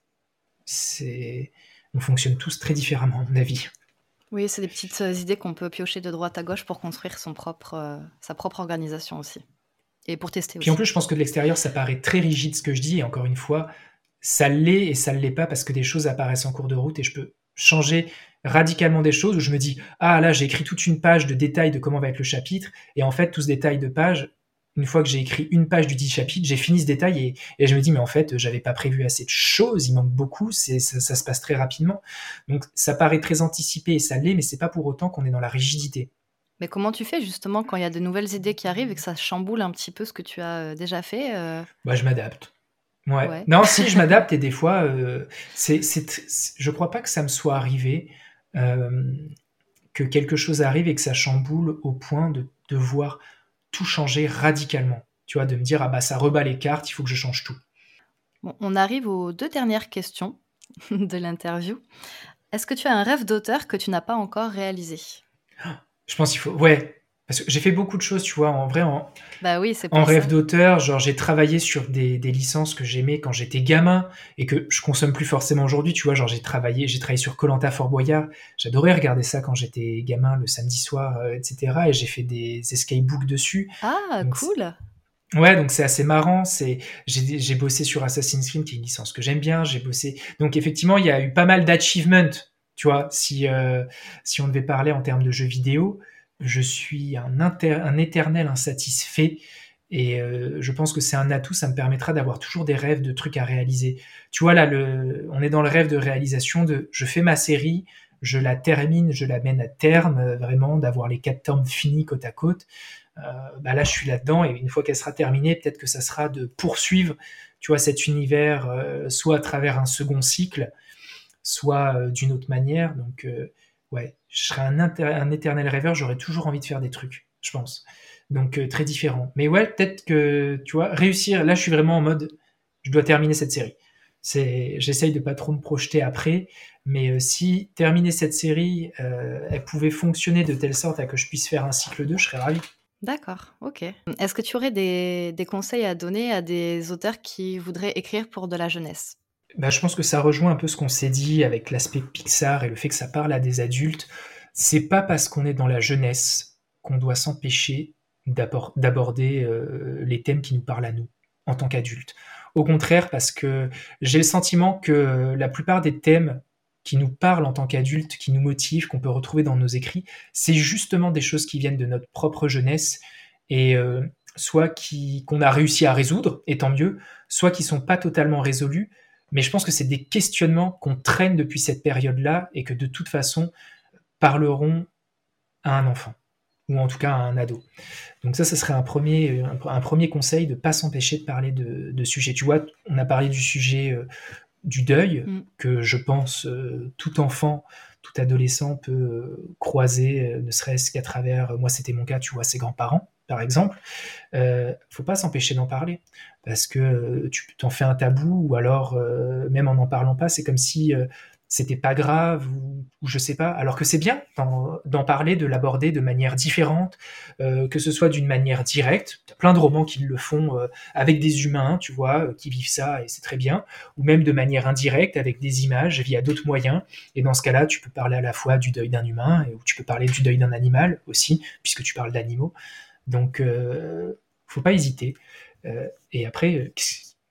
C'est, on fonctionne tous très différemment, à mon avis. Oui, c'est des petites euh, idées qu'on peut piocher de droite à gauche pour construire son propre, sa propre organisation aussi. Et pour tester aussi. Puis en plus, je pense que de l'extérieur, ça paraît très rigide ce que je dis, et encore une fois, ça l'est et ça ne l'est pas parce que des choses apparaissent en cours de route et je peux changer radicalement des choses où je me dis ah là j'ai écrit toute une page de détails de comment va être le chapitre et en fait tout ce détail de page une fois que j'ai écrit une page du dit chapitre j'ai fini ce détail et, je me dis mais en fait j'avais pas prévu assez de choses il manque beaucoup c'est ça, se passe très rapidement. Donc ça paraît très anticipé et ça l'est mais c'est pas pour autant qu'on est dans la rigidité. Mais comment tu fais justement quand il y a de nouvelles idées qui arrivent et que ça chamboule un petit peu ce que tu as euh, déjà fait euh? bah, je m'adapte Ouais. Non, si je m'adapte et des fois, euh, c'est, je crois pas que ça me soit arrivé euh, que quelque chose arrive et que ça chamboule au point de devoir tout changer radicalement. Tu vois, de me dire ah bah ça rebat les cartes, il faut que je change tout. on arrive aux deux dernières questions de l'interview. Est-ce que tu as un rêve d'auteur que tu n'as pas encore réalisé? Je pense qu'il faut. Ouais, parce que j'ai fait beaucoup de choses, tu vois, en vrai, en, bah oui, c'est en rêve d'auteur, genre j'ai travaillé sur des, des licences que j'aimais quand j'étais gamin et que je consomme plus forcément aujourd'hui, tu vois, genre j'ai travaillé, j'ai travaillé sur Colanta Fort Boyard, j'adorais regarder ça quand j'étais gamin le samedi soir, euh, etc. Et j'ai fait des escape books dessus. Ah, cool. Ouais, donc c'est assez marrant. C'est j'ai bossé sur Assassin's Creed, qui est une licence que j'aime bien. J'ai bossé. Donc effectivement, il y a eu pas mal d'achievements. Tu vois, si euh, si on devait parler en termes de jeux vidéo, je suis un, éternel insatisfait et euh, je pense que c'est un atout, ça me permettra d'avoir toujours des rêves de trucs à réaliser. Tu vois, là, on est dans le rêve de réalisation de je fais ma série, je la termine, je la mène à terme, euh, vraiment, d'avoir les quatre tomes finis côte à côte. Euh, bah là, je suis là-dedans et une fois qu'elle sera terminée, peut-être que ça sera de poursuivre, tu cet univers, soit à travers un second cycle, soit d'une autre manière. Donc, ouais, je serais un, éternel rêveur, j'aurais toujours envie de faire des trucs, je pense. Donc euh, très différent. Mais ouais, peut-être que, tu vois, réussir, là je suis vraiment en mode, je dois terminer cette série. J'essaye de pas trop me projeter après, mais euh, si terminer cette série, euh, elle pouvait fonctionner de telle sorte à que je puisse faire un cycle 2, je serais ravi. D'accord, ok. Est-ce que tu aurais des, conseils à donner à des auteurs qui voudraient écrire pour de la jeunesse? Bah, je pense que ça rejoint un peu ce qu'on s'est dit avec l'aspect Pixar et le fait que ça parle à des adultes. C'est pas parce qu'on est dans la jeunesse qu'on doit s'empêcher d'aborder euh, les thèmes qui nous parlent à nous en tant qu'adultes. Au contraire, parce que j'ai le sentiment que la plupart des thèmes qui nous parlent en tant qu'adultes, qui nous motivent, qu'on peut retrouver dans nos écrits, c'est justement des choses qui viennent de notre propre jeunesse et euh, soit qu'on a réussi à résoudre, et tant mieux, soit qui sont pas totalement résolus, mais je pense que c'est des questionnements qu'on traîne depuis cette période-là et que de toute façon parleront à un enfant ou en tout cas à un ado. Donc ça, ce serait un premier, un, premier conseil de ne pas s'empêcher de parler de, de sujets. Tu vois, on a parlé du sujet euh, du deuil, mm. que je pense euh, tout enfant, tout adolescent peut euh, croiser, ne serait-ce qu'à travers, moi c'était mon cas, tu vois, ses grands-parents, par exemple. faut pas s'empêcher d'en parler, parce que tu t'en fais un tabou, ou alors, même en n'en parlant pas, c'est comme si c'était pas grave ou, je sais pas, alors que c'est bien d'en parler, de l'aborder de manière différente, euh, que ce soit d'une manière directe. Il y a plein de romans qui le font euh, avec des humains, tu vois, euh, qui vivent ça et c'est très bien, ou même de manière indirecte avec des images via d'autres moyens. Et dans ce cas-là, tu peux parler à la fois du deuil d'un humain ou tu peux parler du deuil d'un animal aussi, puisque tu parles d'animaux. Donc, faut pas hésiter. et après,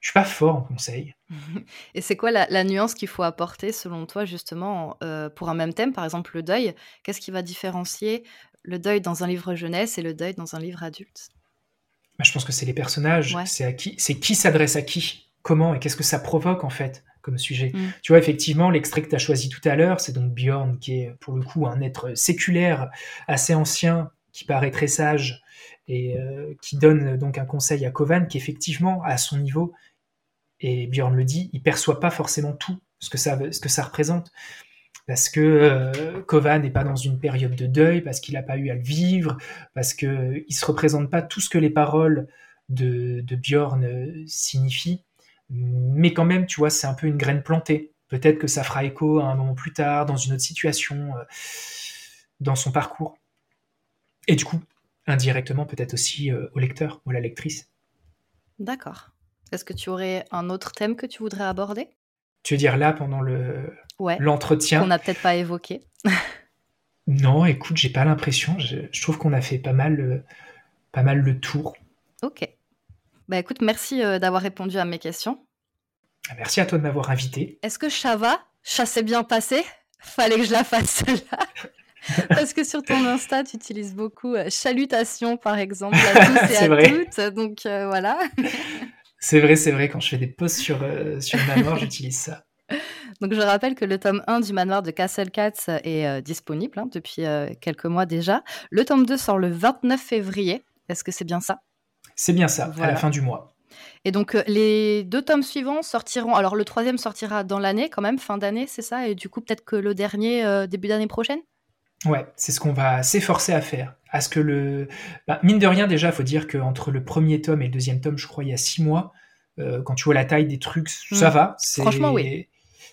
je suis pas fort en conseil. Et c'est quoi la, nuance qu'il faut apporter selon toi justement euh, pour un même thème, par exemple le deuil Qu'est-ce qui va différencier le deuil dans un livre jeunesse et le deuil dans un livre adulte? Bah, Je pense que c'est les personnages, c'est à qui, c'est qui s'adresse à qui, comment et qu'est-ce que ça provoque en fait comme sujet. Mm. Tu vois, effectivement, l'extrait que tu as choisi tout à l'heure, c'est donc Bjorn, qui est pour le coup un être séculaire, assez ancien, qui paraît très sage, et euh, qui donne donc un conseil à Kovan, qui effectivement, à son niveau, et Bjorn le dit, il perçoit pas forcément tout ce que ça, représente. Parce que euh, Kovan n'est pas dans une période de deuil, parce qu'il n'a pas eu à le vivre, parce qu'il ne se représente pas tout ce que les paroles de, Bjorn euh, signifient. Mais quand même, tu vois, c'est un peu une graine plantée. Peut-être que ça fera écho à un moment plus tard, dans une autre situation, euh, dans son parcours. Et du coup, indirectement, peut-être aussi au lecteur ou à la lectrice. D'accord. Est-ce que tu aurais un autre thème que tu voudrais aborder? Tu veux dire là pendant le l'entretien? Qu'on n'a peut-être pas évoqué. non, écoute, j'ai pas l'impression. Je, trouve qu'on a fait pas mal, le, pas mal le tour. Ok. Bah écoute, merci euh, d'avoir répondu à mes questions. Ah, merci à toi de m'avoir invité. Est-ce que Chava, chassait bien passé? Fallait que je la fasse là. Parce que sur ton Insta, tu utilises beaucoup euh, chalutations, par exemple, à tous et à vrai. toutes. Donc euh, voilà. C'est vrai, c'est vrai, quand je fais des posts sur, euh, sur le manoir, j'utilise ça. Donc je rappelle que le tome 1 du manoir de Castle Cats est euh, disponible hein, depuis quelques mois déjà. Le tome 2 sort le 29 février. Est-ce que c'est bien ça? C'est bien ça, à la fin du mois. Et donc les deux tomes suivants sortiront. Alors le troisième sortira dans l'année quand même, fin d'année, c'est ça? Et du coup peut-être que le dernier début d'année prochaine? Ouais, c'est ce qu'on va s'efforcer à faire. À ce que le. Bah, mine de rien, déjà, il faut dire qu'entre le premier tome et le deuxième tome, je crois, il y a six mois. quand tu vois la taille des trucs, ça Mm. va. Franchement, oui.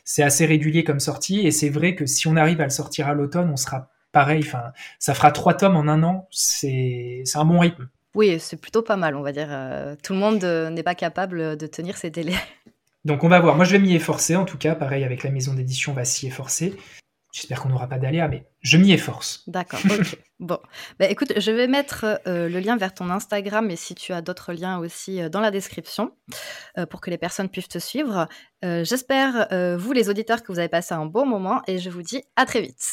C'est assez régulier comme sortie, et c'est vrai que si on arrive à le sortir à l'automne, on sera pareil. Enfin, ça fera trois tomes en un an. C'est c'est un bon rythme. Oui, c'est plutôt pas mal, on va dire. Euh, tout le monde euh, n'est pas capable de tenir ces délais. Donc on va voir. Moi, je vais m'y efforcer. En tout cas, pareil avec la maison d'édition, on va s'y efforcer. J'espère qu'on n'aura pas d'aléas, mais je m'y efforce. D'accord, ok. bon, bah, écoute, je vais mettre euh, le lien vers ton Instagram et si tu as d'autres liens aussi euh, dans la description euh, pour que les personnes puissent te suivre. Euh, J'espère, euh, vous les auditeurs, que vous avez passé un bon moment et je vous dis à très vite.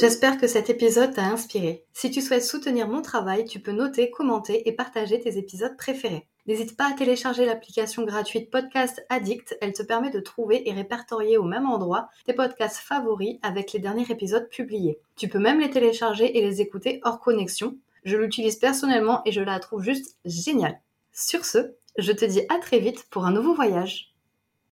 J'espère que cet épisode t'a inspiré. Si tu souhaites soutenir mon travail, tu peux noter, commenter et partager tes épisodes préférés. N'hésite pas à télécharger l'application gratuite Podcast Addict, elle te permet de trouver et répertorier au même endroit tes podcasts favoris avec les derniers épisodes publiés. Tu peux même les télécharger et les écouter hors connexion. Je l'utilise personnellement et je la trouve juste géniale. Sur ce, je te dis à très vite pour un nouveau voyage.